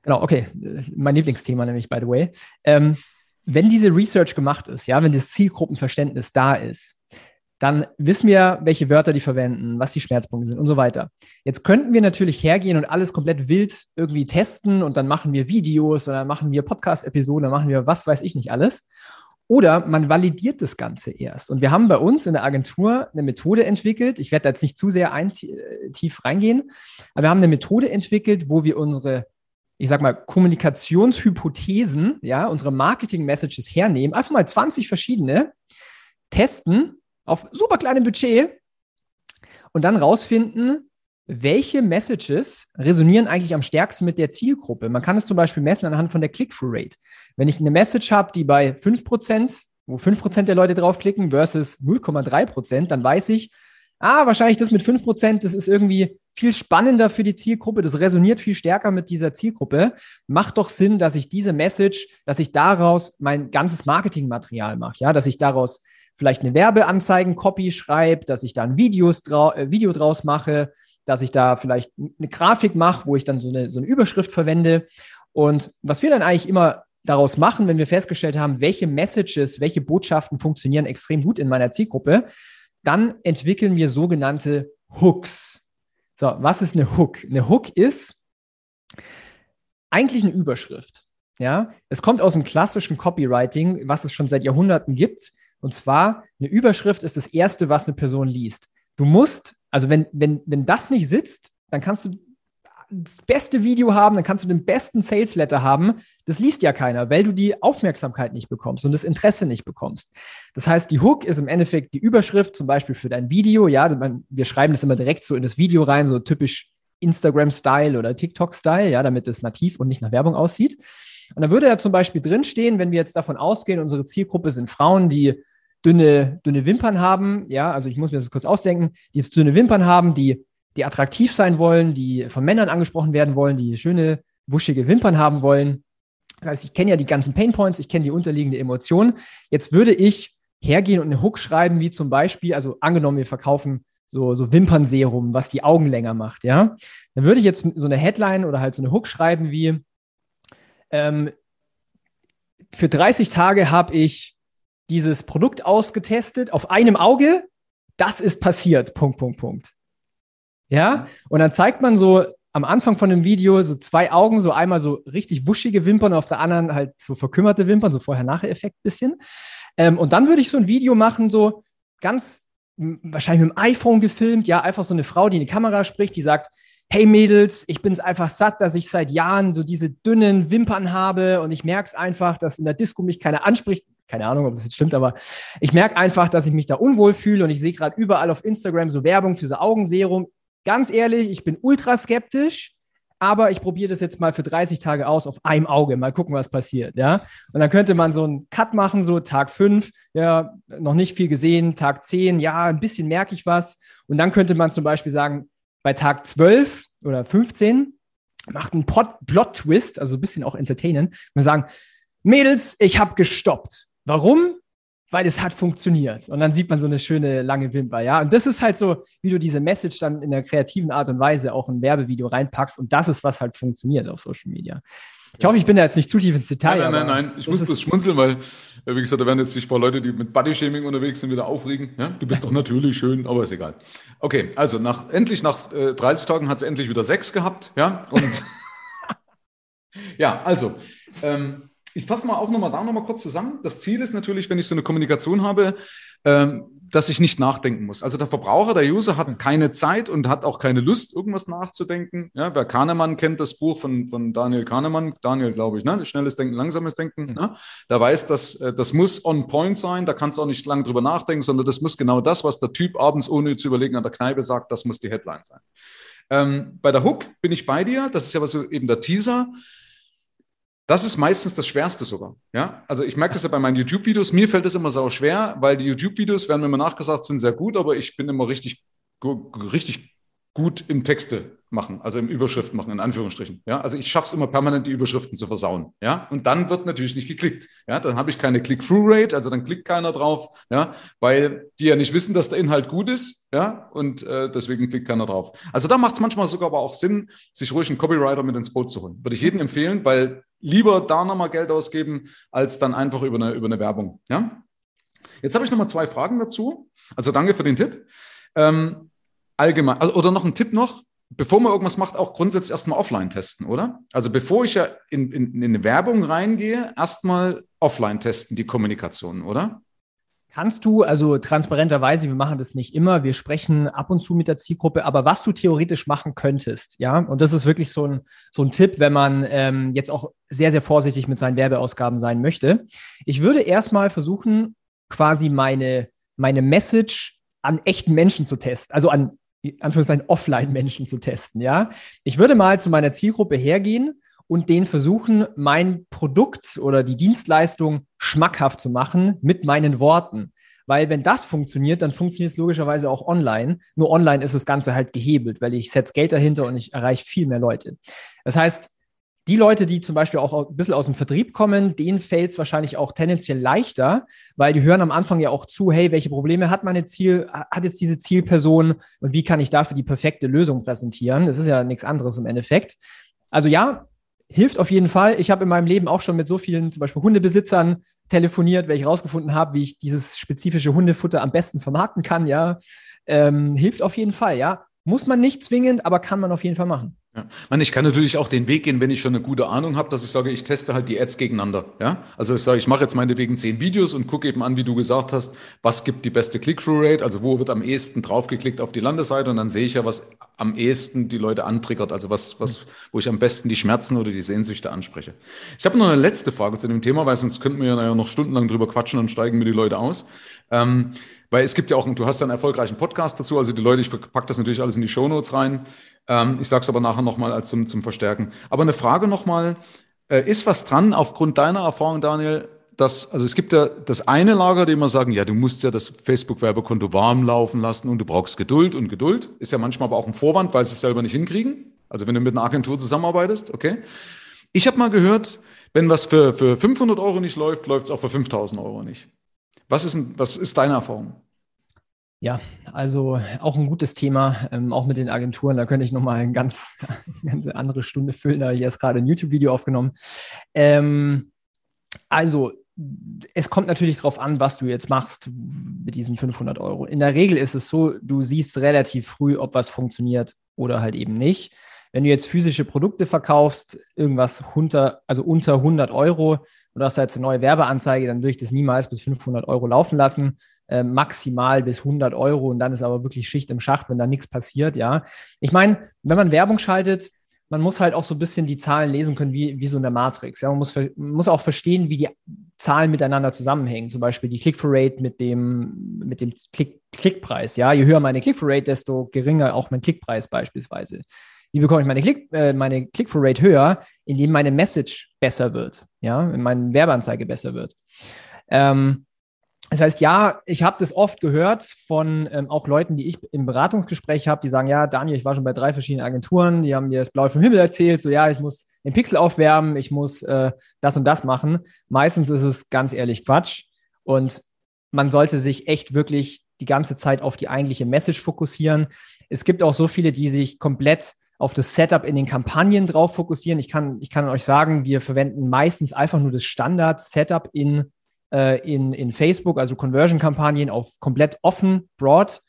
Genau, okay. Mein Lieblingsthema nämlich, by the way. Ähm, wenn diese Research gemacht ist, ja, wenn das Zielgruppenverständnis da ist, dann wissen wir, welche Wörter die verwenden, was die Schmerzpunkte sind und so weiter. Jetzt könnten wir natürlich hergehen und alles komplett wild irgendwie testen und dann machen wir Videos oder machen wir Podcast-Episoden, dann machen wir was weiß ich nicht alles. Oder man validiert das Ganze erst. Und wir haben bei uns in der Agentur eine Methode entwickelt. Ich werde da jetzt nicht zu sehr ein, tief reingehen, aber wir haben eine Methode entwickelt, wo wir unsere ich sag mal, Kommunikationshypothesen, ja, unsere Marketing-Messages hernehmen, einfach mal 20 verschiedene, testen auf super kleinem Budget und dann rausfinden, welche Messages resonieren eigentlich am stärksten mit der Zielgruppe. Man kann es zum Beispiel messen anhand von der Click-Through-Rate. Wenn ich eine Message habe, die bei 5%, wo 5% der Leute draufklicken versus 0,3%, dann weiß ich, ah, wahrscheinlich das mit 5%, das ist irgendwie viel spannender für die Zielgruppe, das resoniert viel stärker mit dieser Zielgruppe. Macht doch Sinn, dass ich diese Message, dass ich daraus mein ganzes Marketingmaterial mache, ja, dass ich daraus vielleicht eine Werbeanzeigen-Copy schreibe, dass ich da ein Videos drau äh, Video draus mache, dass ich da vielleicht eine Grafik mache, wo ich dann so eine, so eine Überschrift verwende. Und was wir dann eigentlich immer daraus machen, wenn wir festgestellt haben, welche Messages, welche Botschaften funktionieren extrem gut in meiner Zielgruppe, dann entwickeln wir sogenannte Hooks. So, was ist eine Hook? Eine Hook ist eigentlich eine Überschrift. Ja, es kommt aus dem klassischen Copywriting, was es schon seit Jahrhunderten gibt. Und zwar eine Überschrift ist das erste, was eine Person liest. du musst, also wenn, wenn, wenn das nicht sitzt, dann kannst du das beste Video haben, dann kannst du den besten Sales Letter haben. Das liest ja keiner, weil du die Aufmerksamkeit nicht bekommst und das Interesse nicht bekommst. Das heißt, die Hook ist im Endeffekt die Überschrift, zum Beispiel für dein Video. Ja, wir schreiben das immer direkt so in das Video rein, so typisch Instagram-Style oder TikTok-Style, ja, damit es nativ und nicht nach Werbung aussieht. Und da würde ja zum Beispiel drinstehen, wenn wir jetzt davon ausgehen, unsere Zielgruppe sind Frauen, die dünne, dünne Wimpern haben, ja, also ich muss mir das kurz ausdenken, die dünne Wimpern haben, die die attraktiv sein wollen, die von Männern angesprochen werden wollen, die schöne, wuschige Wimpern haben wollen. Das heißt, ich kenne ja die ganzen Painpoints, ich kenne die unterliegende Emotion. Jetzt würde ich hergehen und eine Hook schreiben, wie zum Beispiel, also angenommen, wir verkaufen so, so Wimpernserum, was die Augen länger macht, ja. Dann würde ich jetzt so eine Headline oder halt so eine Hook schreiben wie, ähm, für 30 Tage habe ich dieses Produkt ausgetestet auf einem Auge. Das ist passiert. Punkt, Punkt, Punkt. Ja, und dann zeigt man so am Anfang von dem Video so zwei Augen, so einmal so richtig wuschige Wimpern, auf der anderen halt so verkümmerte Wimpern, so Vorher-Nachher-Effekt bisschen. Ähm, und dann würde ich so ein Video machen, so ganz wahrscheinlich mit dem iPhone gefilmt, ja, einfach so eine Frau, die in die Kamera spricht, die sagt, hey Mädels, ich bin es einfach satt, dass ich seit Jahren so diese dünnen Wimpern habe und ich merke es einfach, dass in der Disco mich keiner anspricht. Keine Ahnung, ob das jetzt stimmt, aber ich merke einfach, dass ich mich da unwohl fühle und ich sehe gerade überall auf Instagram so Werbung für so Augenserum ganz ehrlich, ich bin ultra skeptisch, aber ich probiere das jetzt mal für 30 Tage aus auf einem Auge. Mal gucken, was passiert. Ja? Und dann könnte man so einen Cut machen, so Tag 5, ja, noch nicht viel gesehen, Tag 10, ja, ein bisschen merke ich was. Und dann könnte man zum Beispiel sagen, bei Tag 12 oder 15 macht einen Plot-Twist, also ein bisschen auch entertainen. Wir sagen, Mädels, ich habe gestoppt. Warum? Weil es hat funktioniert. Und dann sieht man so eine schöne lange Wimper, ja. Und das ist halt so, wie du diese Message dann in der kreativen Art und Weise auch in Werbevideo reinpackst. Und das ist, was halt funktioniert auf Social Media. Ich hoffe, ich bin da jetzt nicht zu tief ins Detail. Nein, nein, nein, nein. Ich muss bloß schmunzeln, weil, äh, wie gesagt, da werden jetzt sich ein paar Leute, die mit Bodyshaming unterwegs sind, wieder aufregen. Ja? Du bist doch natürlich schön, aber ist egal. Okay, also nach, endlich nach äh, 30 Tagen hat sie endlich wieder sechs gehabt. Ja, und ja, also, ähm, ich fasse mal auch nochmal da nochmal kurz zusammen. Das Ziel ist natürlich, wenn ich so eine Kommunikation habe, ähm, dass ich nicht nachdenken muss. Also der Verbraucher, der User hat keine Zeit und hat auch keine Lust, irgendwas nachzudenken. Ja, wer Kahnemann kennt, das Buch von, von Daniel Kahnemann, Daniel glaube ich, ne? schnelles Denken, langsames Denken, mhm. ne? der weiß, dass äh, das muss on point sein, da kannst du auch nicht lange drüber nachdenken, sondern das muss genau das, was der Typ abends ohne zu überlegen an der Kneipe sagt, das muss die Headline sein. Ähm, bei der Hook bin ich bei dir, das ist ja was so eben der Teaser. Das ist meistens das Schwerste sogar. Ja? Also ich merke das ja bei meinen YouTube-Videos. Mir fällt das immer sau schwer, weil die YouTube-Videos, werden mir immer nachgesagt, sind sehr gut, aber ich bin immer richtig, richtig gut im Texte machen, also im Überschrift machen, in Anführungsstrichen. Ja, also ich schaffe es immer permanent, die Überschriften zu versauen. Ja, und dann wird natürlich nicht geklickt. Ja, dann habe ich keine Click-Through-Rate, also dann klickt keiner drauf. Ja, weil die ja nicht wissen, dass der Inhalt gut ist. Ja, und äh, deswegen klickt keiner drauf. Also da macht es manchmal sogar aber auch Sinn, sich ruhig einen Copywriter mit ins Boot zu holen. Würde ich jedem empfehlen, weil lieber da nochmal Geld ausgeben, als dann einfach über eine, über eine Werbung. Ja. Jetzt habe ich nochmal zwei Fragen dazu. Also danke für den Tipp. Ähm, allgemein, also, oder noch ein Tipp noch, bevor man irgendwas macht, auch grundsätzlich erstmal offline testen, oder? Also bevor ich ja in, in, in eine Werbung reingehe, erstmal offline testen, die Kommunikation, oder? Kannst du, also transparenterweise, wir machen das nicht immer, wir sprechen ab und zu mit der Zielgruppe, aber was du theoretisch machen könntest, ja, und das ist wirklich so ein, so ein Tipp, wenn man ähm, jetzt auch sehr, sehr vorsichtig mit seinen Werbeausgaben sein möchte. Ich würde erstmal versuchen, quasi meine, meine Message an echten Menschen zu testen, also an Anführungszeichen Offline-Menschen zu testen, ja. Ich würde mal zu meiner Zielgruppe hergehen und denen versuchen, mein Produkt oder die Dienstleistung schmackhaft zu machen mit meinen Worten. Weil wenn das funktioniert, dann funktioniert es logischerweise auch online. Nur online ist das Ganze halt gehebelt, weil ich setze Geld dahinter und ich erreiche viel mehr Leute. Das heißt, die Leute, die zum Beispiel auch ein bisschen aus dem Vertrieb kommen, denen fällt es wahrscheinlich auch tendenziell leichter, weil die hören am Anfang ja auch zu, hey, welche Probleme hat meine Ziel, hat jetzt diese Zielperson und wie kann ich dafür die perfekte Lösung präsentieren? Das ist ja nichts anderes im Endeffekt. Also ja, hilft auf jeden Fall. Ich habe in meinem Leben auch schon mit so vielen, zum Beispiel Hundebesitzern, telefoniert, weil ich herausgefunden habe, wie ich dieses spezifische Hundefutter am besten vermarkten kann. Ja, ähm, hilft auf jeden Fall. Ja, muss man nicht zwingend, aber kann man auf jeden Fall machen. Ja. Man, ich kann natürlich auch den Weg gehen, wenn ich schon eine gute Ahnung habe, dass ich sage, ich teste halt die Ads gegeneinander. Ja? Also ich sage, ich mache jetzt meinetwegen zehn Videos und gucke eben an, wie du gesagt hast, was gibt die beste Click-Through-Rate, also wo wird am ehesten draufgeklickt auf die Landeseite und dann sehe ich ja, was am ehesten die Leute antriggert, also was, was, wo ich am besten die Schmerzen oder die Sehnsüchte anspreche. Ich habe noch eine letzte Frage zu dem Thema, weil sonst könnten wir ja noch stundenlang drüber quatschen und steigen mir die Leute aus. Ähm, weil es gibt ja auch, du hast ja einen erfolgreichen Podcast dazu, also die Leute, ich packe das natürlich alles in die Shownotes rein. Ähm, ich sage es aber nachher nochmal als zum, zum Verstärken. Aber eine Frage nochmal, äh, ist was dran aufgrund deiner Erfahrung, Daniel, dass, also es gibt ja das eine Lager, die immer sagen, ja, du musst ja das Facebook-Werbekonto warm laufen lassen und du brauchst Geduld und Geduld. Ist ja manchmal aber auch ein Vorwand, weil sie es selber nicht hinkriegen. Also wenn du mit einer Agentur zusammenarbeitest, okay. Ich habe mal gehört, wenn was für, für 500 Euro nicht läuft, läuft es auch für 5000 Euro nicht. Was ist, was ist deine Erfahrung? Ja, also auch ein gutes Thema, ähm, auch mit den Agenturen. Da könnte ich nochmal eine ganz, ganz andere Stunde füllen. Da habe ich erst gerade ein YouTube-Video aufgenommen. Ähm, also, es kommt natürlich darauf an, was du jetzt machst mit diesen 500 Euro. In der Regel ist es so, du siehst relativ früh, ob was funktioniert oder halt eben nicht. Wenn du jetzt physische Produkte verkaufst, irgendwas unter, also unter 100 Euro, und hast jetzt eine neue Werbeanzeige, dann würde ich das niemals bis 500 Euro laufen lassen, äh, maximal bis 100 Euro und dann ist aber wirklich Schicht im Schacht, wenn da nichts passiert, ja. Ich meine, wenn man Werbung schaltet, man muss halt auch so ein bisschen die Zahlen lesen können, wie, wie so in der Matrix. Ja, man muss, muss auch verstehen, wie die Zahlen miteinander zusammenhängen. Zum Beispiel die Click-through-Rate mit dem, mit dem Klick, Klickpreis. Ja, je höher meine Click-through-Rate, desto geringer auch mein Klickpreis beispielsweise. Wie bekomme ich meine, Click, äh, meine Click-through-Rate höher? Indem meine Message besser wird, ja, meine Werbeanzeige besser wird. Ähm, das heißt, ja, ich habe das oft gehört von ähm, auch Leuten, die ich im Beratungsgespräch habe, die sagen, ja, Daniel, ich war schon bei drei verschiedenen Agenturen, die haben mir das Blaue vom Himmel erzählt, so ja, ich muss den Pixel aufwärmen, ich muss äh, das und das machen. Meistens ist es ganz ehrlich Quatsch und man sollte sich echt wirklich die ganze Zeit auf die eigentliche Message fokussieren. Es gibt auch so viele, die sich komplett auf das Setup in den Kampagnen drauf fokussieren. Ich kann, ich kann euch sagen, wir verwenden meistens einfach nur das Standard-Setup in, äh, in, in Facebook, also Conversion-Kampagnen auf komplett offen, broad,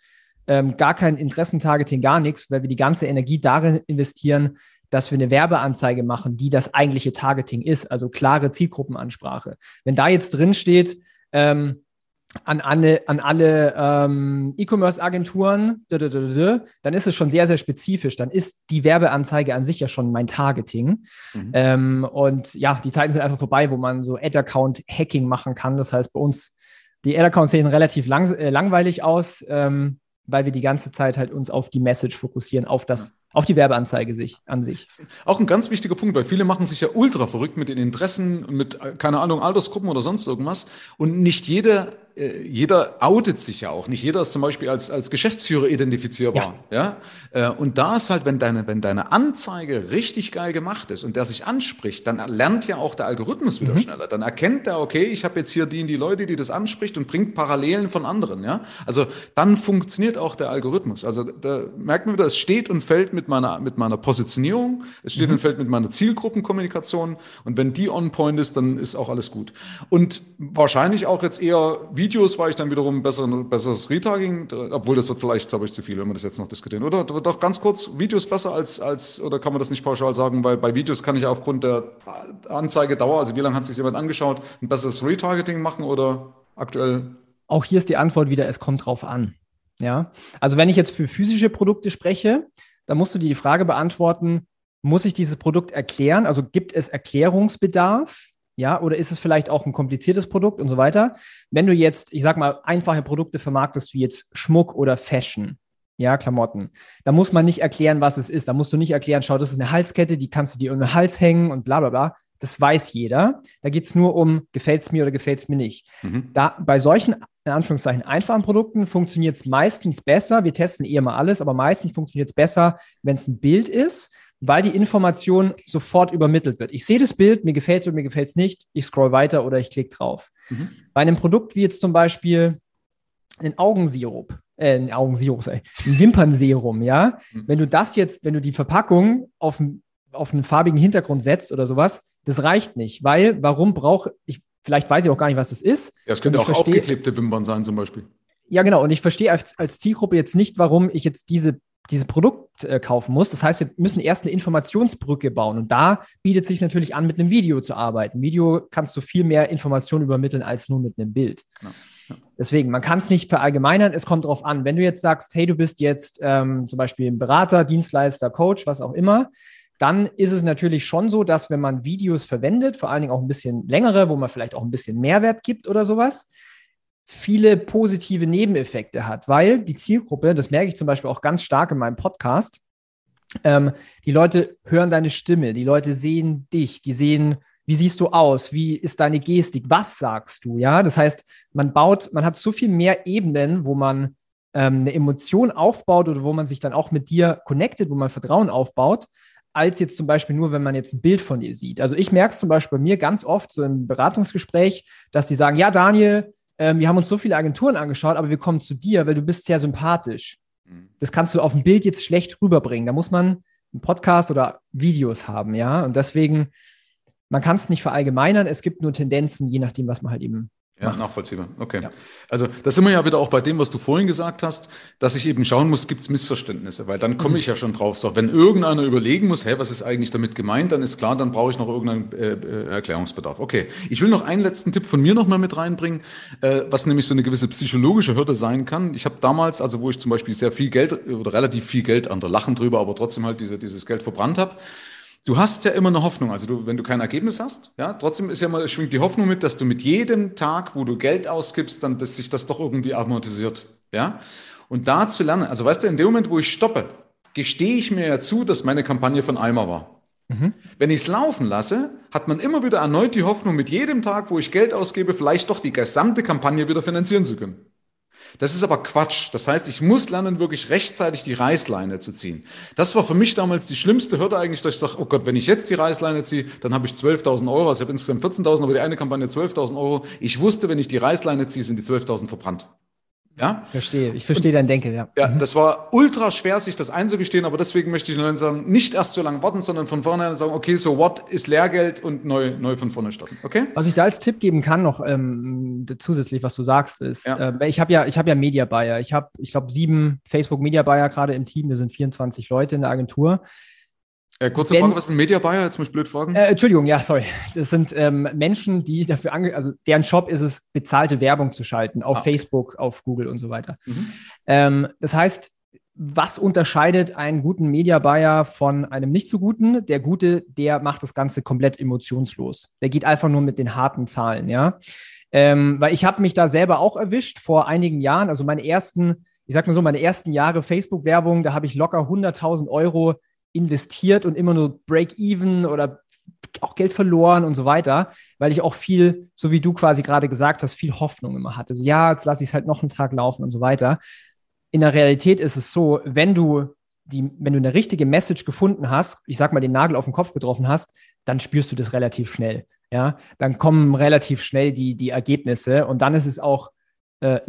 ähm, gar kein Interessentargeting, gar nichts, weil wir die ganze Energie darin investieren, dass wir eine Werbeanzeige machen, die das eigentliche Targeting ist, also klare Zielgruppenansprache. Wenn da jetzt drin steht, ähm, an alle, an alle ähm, E-Commerce-Agenturen, dann ist es schon sehr, sehr spezifisch. Dann ist die Werbeanzeige an sich ja schon mein Targeting. Mhm. Ähm, und ja, die Zeiten sind einfach vorbei, wo man so Ad-Account-Hacking machen kann. Das heißt, bei uns, die Ad-Accounts sehen relativ lang, äh, langweilig aus, ähm, weil wir die ganze Zeit halt uns auf die Message fokussieren, auf das auf die Werbeanzeige sich, an sich. Auch ein ganz wichtiger Punkt, weil viele machen sich ja ultra verrückt mit den Interessen, mit, äh, keine Ahnung, Altersgruppen oder sonst irgendwas. Und nicht jeder äh, jeder outet sich ja auch. Nicht jeder ist zum Beispiel als, als Geschäftsführer identifizierbar. Ja. ja? Äh, und da ist halt, wenn deine, wenn deine Anzeige richtig geil gemacht ist und der sich anspricht, dann lernt ja auch der Algorithmus wieder mhm. schneller. Dann erkennt er, okay, ich habe jetzt hier die, die Leute, die das anspricht und bringt Parallelen von anderen. Ja? Also dann funktioniert auch der Algorithmus. Also da merkt man wieder, es steht und fällt mit meiner, mit meiner Positionierung, es steht mhm. und fällt mit meiner Zielgruppenkommunikation. Und wenn die on point ist, dann ist auch alles gut. Und wahrscheinlich auch jetzt eher Videos war ich dann wiederum besser, besseres Retargeting, obwohl das wird vielleicht, glaube ich, zu viel, wenn wir das jetzt noch diskutieren. Oder doch ganz kurz, Videos besser als, als, oder kann man das nicht pauschal sagen, weil bei Videos kann ich aufgrund der Anzeigedauer, also wie lange hat sich jemand angeschaut, ein besseres Retargeting machen oder aktuell? Auch hier ist die Antwort wieder, es kommt drauf an. Ja, also wenn ich jetzt für physische Produkte spreche, dann musst du dir die Frage beantworten, muss ich dieses Produkt erklären? Also gibt es Erklärungsbedarf? Ja, oder ist es vielleicht auch ein kompliziertes Produkt und so weiter? Wenn du jetzt, ich sag mal, einfache Produkte vermarktest, wie jetzt Schmuck oder Fashion, ja, Klamotten, da muss man nicht erklären, was es ist. Da musst du nicht erklären, schau, das ist eine Halskette, die kannst du dir um den Hals hängen und bla bla bla. Das weiß jeder. Da geht es nur um, gefällt es mir oder gefällt es mir nicht. Mhm. Da, bei solchen, in Anführungszeichen, einfachen Produkten funktioniert es meistens besser. Wir testen eher mal alles, aber meistens funktioniert es besser, wenn es ein Bild ist weil die Information sofort übermittelt wird. Ich sehe das Bild, mir gefällt es oder mir gefällt es nicht, ich scroll weiter oder ich klicke drauf. Mhm. Bei einem Produkt wie jetzt zum Beispiel ein Augensirup, äh, ein Augensirup, ein Wimpernserum, ja, mhm. wenn du das jetzt, wenn du die Verpackung auf, auf einen farbigen Hintergrund setzt oder sowas, das reicht nicht, weil warum brauche ich, vielleicht weiß ich auch gar nicht, was das ist. Ja, es könnte auch verstehe, aufgeklebte Wimpern sein zum Beispiel. Ja, genau. Und ich verstehe als, als Zielgruppe jetzt nicht, warum ich jetzt diese dieses Produkt äh, kaufen muss. Das heißt, wir müssen erst eine Informationsbrücke bauen. Und da bietet sich natürlich an, mit einem Video zu arbeiten. Video kannst du viel mehr Informationen übermitteln als nur mit einem Bild. Genau. Deswegen, man kann es nicht verallgemeinern, es kommt darauf an. Wenn du jetzt sagst, hey, du bist jetzt ähm, zum Beispiel ein Berater, Dienstleister, Coach, was auch immer, dann ist es natürlich schon so, dass wenn man Videos verwendet, vor allen Dingen auch ein bisschen längere, wo man vielleicht auch ein bisschen Mehrwert gibt oder sowas, viele positive Nebeneffekte hat, weil die Zielgruppe, das merke ich zum Beispiel auch ganz stark in meinem Podcast, ähm, die Leute hören deine Stimme, die Leute sehen dich, die sehen, wie siehst du aus, wie ist deine Gestik, was sagst du, ja? Das heißt, man baut, man hat so viel mehr Ebenen, wo man ähm, eine Emotion aufbaut oder wo man sich dann auch mit dir connectet, wo man Vertrauen aufbaut, als jetzt zum Beispiel nur, wenn man jetzt ein Bild von dir sieht. Also ich merke es zum Beispiel bei mir ganz oft so im Beratungsgespräch, dass die sagen, ja, Daniel, ähm, wir haben uns so viele Agenturen angeschaut, aber wir kommen zu dir, weil du bist sehr sympathisch. Mhm. Das kannst du auf dem Bild jetzt schlecht rüberbringen. Da muss man einen Podcast oder Videos haben, ja. Und deswegen, man kann es nicht verallgemeinern. Es gibt nur Tendenzen, je nachdem, was man halt eben ja, macht. nachvollziehbar. Okay. Ja. Also da sind wir ja wieder auch bei dem, was du vorhin gesagt hast, dass ich eben schauen muss, gibt es Missverständnisse, weil dann komme mhm. ich ja schon drauf. So, wenn irgendeiner überlegen muss, hey, was ist eigentlich damit gemeint, dann ist klar, dann brauche ich noch irgendeinen äh, äh, Erklärungsbedarf. Okay, ich will noch einen letzten Tipp von mir noch mal mit reinbringen, äh, was nämlich so eine gewisse psychologische Hürde sein kann. Ich habe damals, also wo ich zum Beispiel sehr viel Geld oder relativ viel Geld, andere lachen drüber, aber trotzdem halt diese, dieses Geld verbrannt habe, du hast ja immer eine Hoffnung. Also du, wenn du kein Ergebnis hast, ja, trotzdem ist ja mal, schwingt die Hoffnung mit, dass du mit jedem Tag, wo du Geld ausgibst, dann, dass sich das doch irgendwie amortisiert, ja. Und da zu lernen, also weißt du, in dem Moment, wo ich stoppe, gestehe ich mir ja zu, dass meine Kampagne von Eimer war. Mhm. Wenn ich es laufen lasse, hat man immer wieder erneut die Hoffnung, mit jedem Tag, wo ich Geld ausgebe, vielleicht doch die gesamte Kampagne wieder finanzieren zu können. Das ist aber Quatsch. Das heißt, ich muss lernen, wirklich rechtzeitig die Reißleine zu ziehen. Das war für mich damals die schlimmste Hürde eigentlich, dass ich sage, oh Gott, wenn ich jetzt die Reißleine ziehe, dann habe ich 12.000 Euro. Also ich habe insgesamt 14.000, aber die eine Kampagne 12.000 Euro. Ich wusste, wenn ich die Reißleine ziehe, sind die 12.000 verbrannt. Ja? Verstehe, ich verstehe dein Denken, ja. Ja, mhm. das war ultra schwer, sich das einzugestehen, aber deswegen möchte ich Leuten sagen, nicht erst so lange warten, sondern von vornherein sagen, okay, so what ist Lehrgeld und neu, neu von vorne starten. Okay? Was ich da als Tipp geben kann, noch ähm, zusätzlich, was du sagst, ist, ja. äh, ich habe ja, ich habe ja Media Buyer. Ich habe, ich glaube, sieben Facebook Media Buyer gerade im Team. Wir sind 24 Leute in der Agentur. Äh, kurze Frage, was ist ein Media Buyer? Jetzt muss ich blöd fragen. Äh, Entschuldigung, ja, sorry. Das sind ähm, Menschen, die dafür ange also deren Job ist es, bezahlte Werbung zu schalten auf ah. Facebook, auf Google und so weiter. Mhm. Ähm, das heißt, was unterscheidet einen guten Media Buyer von einem nicht so guten? Der Gute, der macht das Ganze komplett emotionslos. Der geht einfach nur mit den harten Zahlen, ja. Ähm, weil ich habe mich da selber auch erwischt vor einigen Jahren. Also meine ersten, ich sag mal so, meine ersten Jahre Facebook-Werbung, da habe ich locker 100.000 Euro investiert und immer nur Break-Even oder auch Geld verloren und so weiter, weil ich auch viel, so wie du quasi gerade gesagt hast, viel Hoffnung immer hatte. So, ja, jetzt lasse ich es halt noch einen Tag laufen und so weiter. In der Realität ist es so, wenn du die, wenn du eine richtige Message gefunden hast, ich sag mal, den Nagel auf den Kopf getroffen hast, dann spürst du das relativ schnell. Ja, dann kommen relativ schnell die, die Ergebnisse und dann ist es auch äh,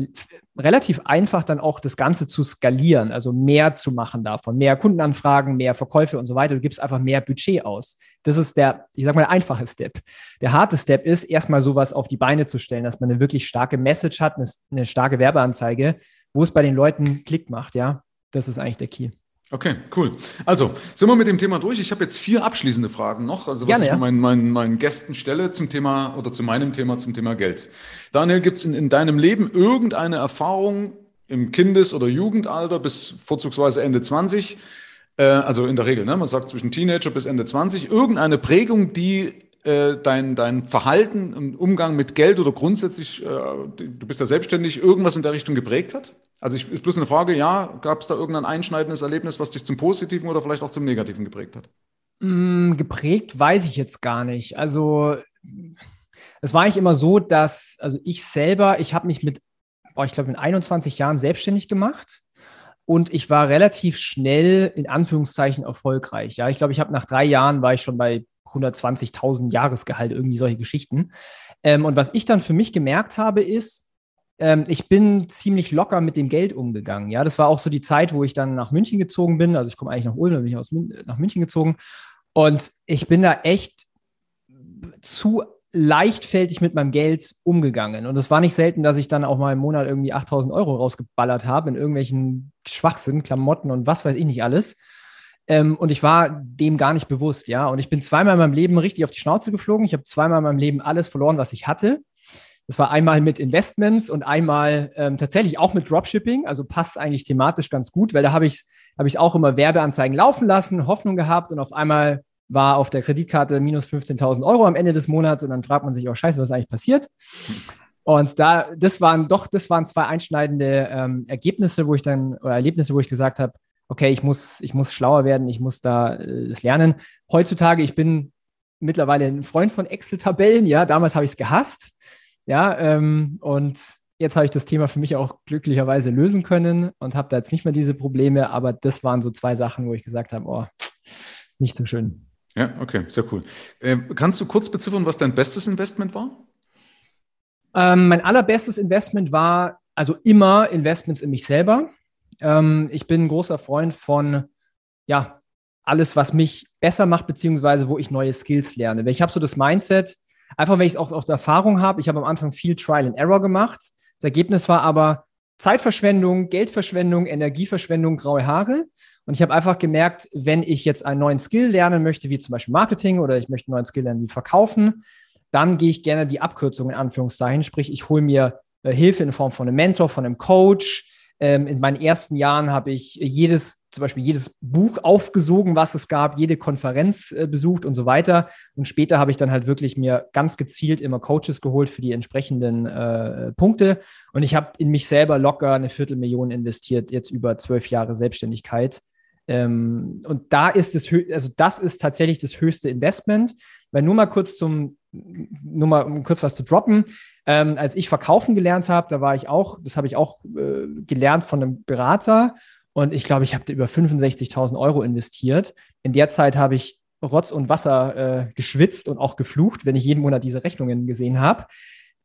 relativ einfach dann auch das Ganze zu skalieren, also mehr zu machen davon, mehr Kundenanfragen, mehr Verkäufe und so weiter. Du gibst einfach mehr Budget aus. Das ist der, ich sag mal, der einfache Step. Der harte Step ist, erstmal sowas auf die Beine zu stellen, dass man eine wirklich starke Message hat, eine, eine starke Werbeanzeige, wo es bei den Leuten Klick macht, ja. Das ist eigentlich der Key. Okay, cool. Also, sind wir mit dem Thema durch. Ich habe jetzt vier abschließende Fragen noch, also was Gerne, ich ja. meinen, meinen, meinen Gästen stelle zum Thema oder zu meinem Thema zum Thema Geld. Daniel, gibt es in, in deinem Leben irgendeine Erfahrung im Kindes- oder Jugendalter bis vorzugsweise Ende 20, äh, also in der Regel, ne? man sagt zwischen Teenager bis Ende 20, irgendeine Prägung, die äh, dein, dein Verhalten im Umgang mit Geld oder grundsätzlich, äh, du bist ja selbstständig, irgendwas in der Richtung geprägt hat? Also ich, ist bloß eine Frage, ja, gab es da irgendein einschneidendes Erlebnis, was dich zum Positiven oder vielleicht auch zum Negativen geprägt hat? Mm, geprägt weiß ich jetzt gar nicht. Also es war eigentlich immer so, dass, also ich selber, ich habe mich mit, boah, ich glaube, mit 21 Jahren selbstständig gemacht und ich war relativ schnell in Anführungszeichen erfolgreich. Ja, ich glaube, ich habe nach drei Jahren war ich schon bei 120.000 Jahresgehalt, irgendwie solche Geschichten. Ähm, und was ich dann für mich gemerkt habe, ist, ähm, ich bin ziemlich locker mit dem Geld umgegangen. Ja, das war auch so die Zeit, wo ich dann nach München gezogen bin. Also ich komme eigentlich nach Ulm, dann bin ich aus Mün nach München gezogen. Und ich bin da echt zu leichtfältig mit meinem Geld umgegangen. Und es war nicht selten, dass ich dann auch mal im Monat irgendwie 8000 Euro rausgeballert habe in irgendwelchen Schwachsinn, Klamotten und was weiß ich nicht alles. Ähm, und ich war dem gar nicht bewusst, ja. Und ich bin zweimal in meinem Leben richtig auf die Schnauze geflogen. Ich habe zweimal in meinem Leben alles verloren, was ich hatte. Das war einmal mit Investments und einmal ähm, tatsächlich auch mit Dropshipping. Also passt eigentlich thematisch ganz gut, weil da habe ich, hab ich auch immer Werbeanzeigen laufen lassen, Hoffnung gehabt und auf einmal war auf der Kreditkarte minus 15.000 Euro am Ende des Monats und dann fragt man sich, oh Scheiße, was ist eigentlich passiert? Und da, das waren doch, das waren zwei einschneidende ähm, Ergebnisse, wo ich dann, oder Erlebnisse, wo ich gesagt habe, okay, ich muss, ich muss schlauer werden, ich muss da äh, das lernen. Heutzutage, ich bin mittlerweile ein Freund von Excel-Tabellen, ja, damals habe ich es gehasst. Ja, ähm, und jetzt habe ich das Thema für mich auch glücklicherweise lösen können und habe da jetzt nicht mehr diese Probleme, aber das waren so zwei Sachen, wo ich gesagt habe, oh, nicht so schön. Ja, okay, sehr cool. Äh, kannst du kurz beziffern, was dein bestes Investment war? Ähm, mein allerbestes Investment war also immer Investments in mich selber. Ähm, ich bin ein großer Freund von, ja, alles, was mich besser macht, beziehungsweise wo ich neue Skills lerne. Ich habe so das Mindset, Einfach, weil ich es auch aus Erfahrung habe. Ich habe am Anfang viel Trial and Error gemacht. Das Ergebnis war aber Zeitverschwendung, Geldverschwendung, Energieverschwendung, graue Haare. Und ich habe einfach gemerkt, wenn ich jetzt einen neuen Skill lernen möchte, wie zum Beispiel Marketing oder ich möchte einen neuen Skill lernen wie Verkaufen, dann gehe ich gerne die Abkürzung in Anführungszeichen. Sprich, ich hole mir äh, Hilfe in Form von einem Mentor, von einem Coach, ähm, in meinen ersten Jahren habe ich jedes, zum Beispiel jedes Buch aufgesogen, was es gab, jede Konferenz äh, besucht und so weiter. Und später habe ich dann halt wirklich mir ganz gezielt immer Coaches geholt für die entsprechenden äh, Punkte. Und ich habe in mich selber locker eine Viertelmillion investiert, jetzt über zwölf Jahre Selbstständigkeit. Ähm, und da ist es, also das ist tatsächlich das höchste Investment. Weil nur mal kurz zum, nur mal um kurz was zu droppen. Ähm, als ich verkaufen gelernt habe, da war ich auch, das habe ich auch äh, gelernt von einem Berater. Und ich glaube, ich habe über 65.000 Euro investiert. In der Zeit habe ich Rotz und Wasser äh, geschwitzt und auch geflucht, wenn ich jeden Monat diese Rechnungen gesehen habe.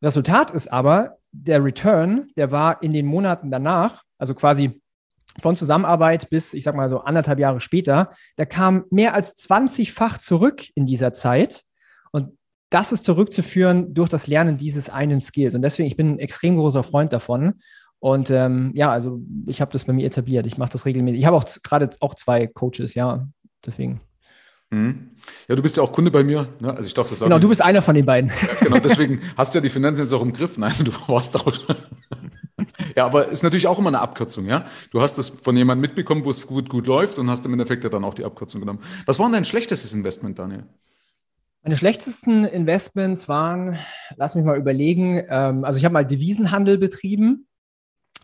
Resultat ist aber, der Return, der war in den Monaten danach, also quasi von Zusammenarbeit bis, ich sag mal so anderthalb Jahre später, der kam mehr als 20-fach zurück in dieser Zeit. Das ist zurückzuführen durch das Lernen dieses einen Skills. Und deswegen, ich bin ein extrem großer Freund davon. Und ähm, ja, also ich habe das bei mir etabliert. Ich mache das regelmäßig. Ich habe auch gerade auch zwei Coaches, ja. Deswegen. Mhm. Ja, du bist ja auch Kunde bei mir. Ne? Also ich dachte, das Genau, du bist einer von den beiden. Ja, genau, deswegen hast du ja die Finanzen jetzt auch im Griff. Nein, du warst auch. ja, aber ist natürlich auch immer eine Abkürzung, ja. Du hast das von jemandem mitbekommen, wo es gut, gut läuft und hast im Endeffekt ja dann auch die Abkürzung genommen. Was war denn dein schlechtestes Investment, Daniel? Meine schlechtesten Investments waren, lass mich mal überlegen, ähm, also ich habe mal Devisenhandel betrieben,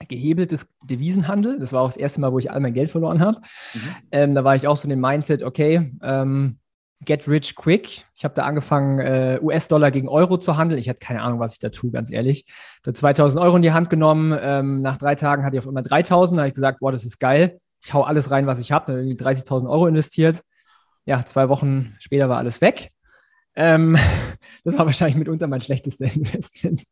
gehebeltes Devisenhandel. Das war auch das erste Mal, wo ich all mein Geld verloren habe. Mhm. Ähm, da war ich auch so in dem Mindset, okay, ähm, get rich quick. Ich habe da angefangen, äh, US-Dollar gegen Euro zu handeln. Ich hatte keine Ahnung, was ich da tue, ganz ehrlich. Da 2000 Euro in die Hand genommen. Ähm, nach drei Tagen hatte ich auf immer 3000. Da habe ich gesagt, boah, das ist geil. Ich hau alles rein, was ich habe. Da irgendwie 30.000 Euro investiert. Ja, zwei Wochen später war alles weg. Ähm, das war wahrscheinlich mitunter mein schlechtestes Investment.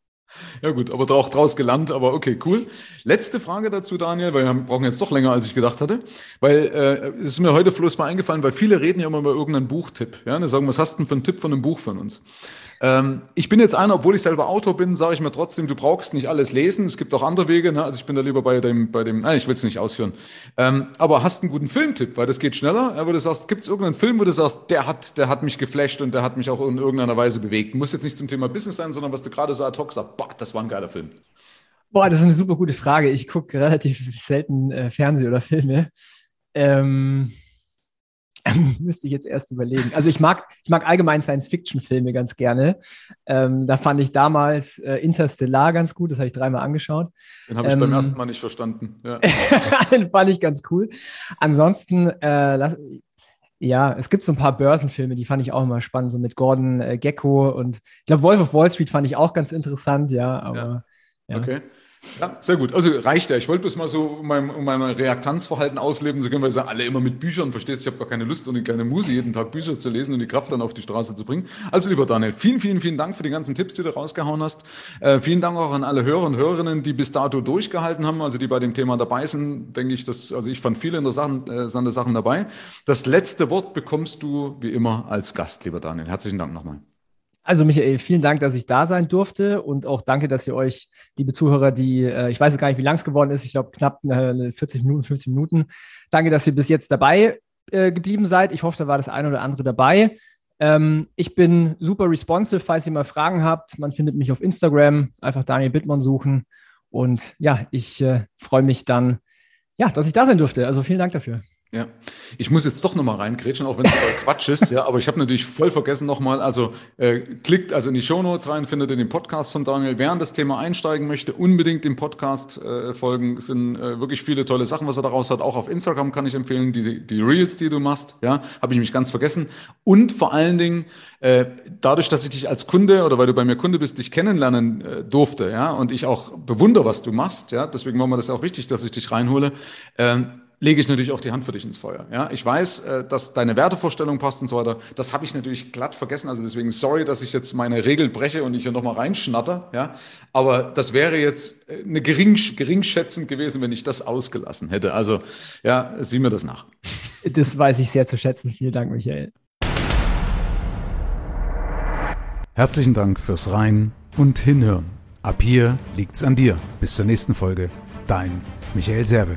Ja gut, aber auch draus gelernt, aber okay, cool. Letzte Frage dazu, Daniel, weil wir brauchen jetzt doch länger, als ich gedacht hatte, weil äh, es ist mir heute bloß mal eingefallen, weil viele reden ja immer über irgendeinen Buchtipp. Ja, die sagen, was hast du denn für einen Tipp von einem Buch von uns? Ähm, ich bin jetzt einer, obwohl ich selber Autor bin, sage ich mir trotzdem, du brauchst nicht alles lesen. Es gibt auch andere Wege. Ne? Also ich bin da lieber bei dem, bei dem, nein, ich will es nicht ausführen. Ähm, aber hast einen guten Filmtipp, weil das geht schneller. Aber du sagst, gibt es irgendeinen Film, wo du sagst, der hat, der hat mich geflasht und der hat mich auch in irgendeiner Weise bewegt. Muss jetzt nicht zum Thema Business sein, sondern was du gerade so ad hoc sagst, boah, das war ein geiler Film. Boah, das ist eine super gute Frage. Ich gucke relativ selten äh, Fernseh oder Filme. Ähm, müsste ich jetzt erst überlegen. Also ich mag, ich mag allgemein Science-Fiction-Filme ganz gerne. Ähm, da fand ich damals äh, Interstellar ganz gut, das habe ich dreimal angeschaut. Den habe ich ähm, beim ersten Mal nicht verstanden. Ja. Den fand ich ganz cool. Ansonsten, äh, lass, ja, es gibt so ein paar Börsenfilme, die fand ich auch immer spannend, so mit Gordon äh, Gecko und ich glaube, Wolf of Wall Street fand ich auch ganz interessant, ja, aber. Ja. Ja. Okay. Ja, sehr gut. Also reicht ja. Ich wollte bloß mal so um mein, um mein Reaktanzverhalten ausleben. So können wir sagen, alle immer mit Büchern, verstehst? Ich habe gar keine Lust und keine Muse, jeden Tag Bücher zu lesen und die Kraft dann auf die Straße zu bringen. Also lieber Daniel, vielen, vielen, vielen Dank für die ganzen Tipps, die du rausgehauen hast. Äh, vielen Dank auch an alle Hörer und Hörerinnen, die bis dato durchgehalten haben, also die bei dem Thema dabei sind. Denke ich, dass, also ich fand viele interessante äh, Sachen dabei. Das letzte Wort bekommst du wie immer als Gast, lieber Daniel. Herzlichen Dank nochmal. Also Michael, vielen Dank, dass ich da sein durfte und auch danke, dass ihr euch, liebe Zuhörer, die, äh, ich weiß gar nicht, wie lang es geworden ist, ich glaube knapp 40 Minuten, 50 Minuten, danke, dass ihr bis jetzt dabei äh, geblieben seid. Ich hoffe, da war das eine oder andere dabei. Ähm, ich bin super responsive, falls ihr mal Fragen habt. Man findet mich auf Instagram, einfach Daniel Bittmann suchen. Und ja, ich äh, freue mich dann, ja, dass ich da sein durfte. Also vielen Dank dafür. Ja, ich muss jetzt doch nochmal reingrätschen, auch wenn es Quatsch ist, ja, aber ich habe natürlich voll vergessen nochmal, also äh, klickt also in die Shownotes rein, findet ihr den Podcast von Daniel. Wer in das Thema einsteigen möchte, unbedingt dem Podcast äh, folgen. Es sind äh, wirklich viele tolle Sachen, was er daraus hat. Auch auf Instagram kann ich empfehlen, die, die Reels, die du machst, ja, habe ich mich ganz vergessen. Und vor allen Dingen, äh, dadurch, dass ich dich als Kunde oder weil du bei mir Kunde bist, dich kennenlernen äh, durfte, ja, und ich auch bewundere, was du machst, ja, deswegen war mir das auch wichtig, dass ich dich reinhole. Ähm, lege ich natürlich auch die Hand für dich ins Feuer. Ja, ich weiß, äh, dass deine Wertevorstellung passt und so weiter. Das habe ich natürlich glatt vergessen. Also deswegen sorry, dass ich jetzt meine Regel breche und ich hier nochmal reinschnatter. Ja, aber das wäre jetzt äh, eine gering, geringschätzend gewesen, wenn ich das ausgelassen hätte. Also ja, sieh mir das nach. Das weiß ich sehr zu schätzen. Vielen Dank, Michael. Herzlichen Dank fürs Rein und Hinhören. Ab hier liegt's an dir. Bis zur nächsten Folge. Dein Michael Serve.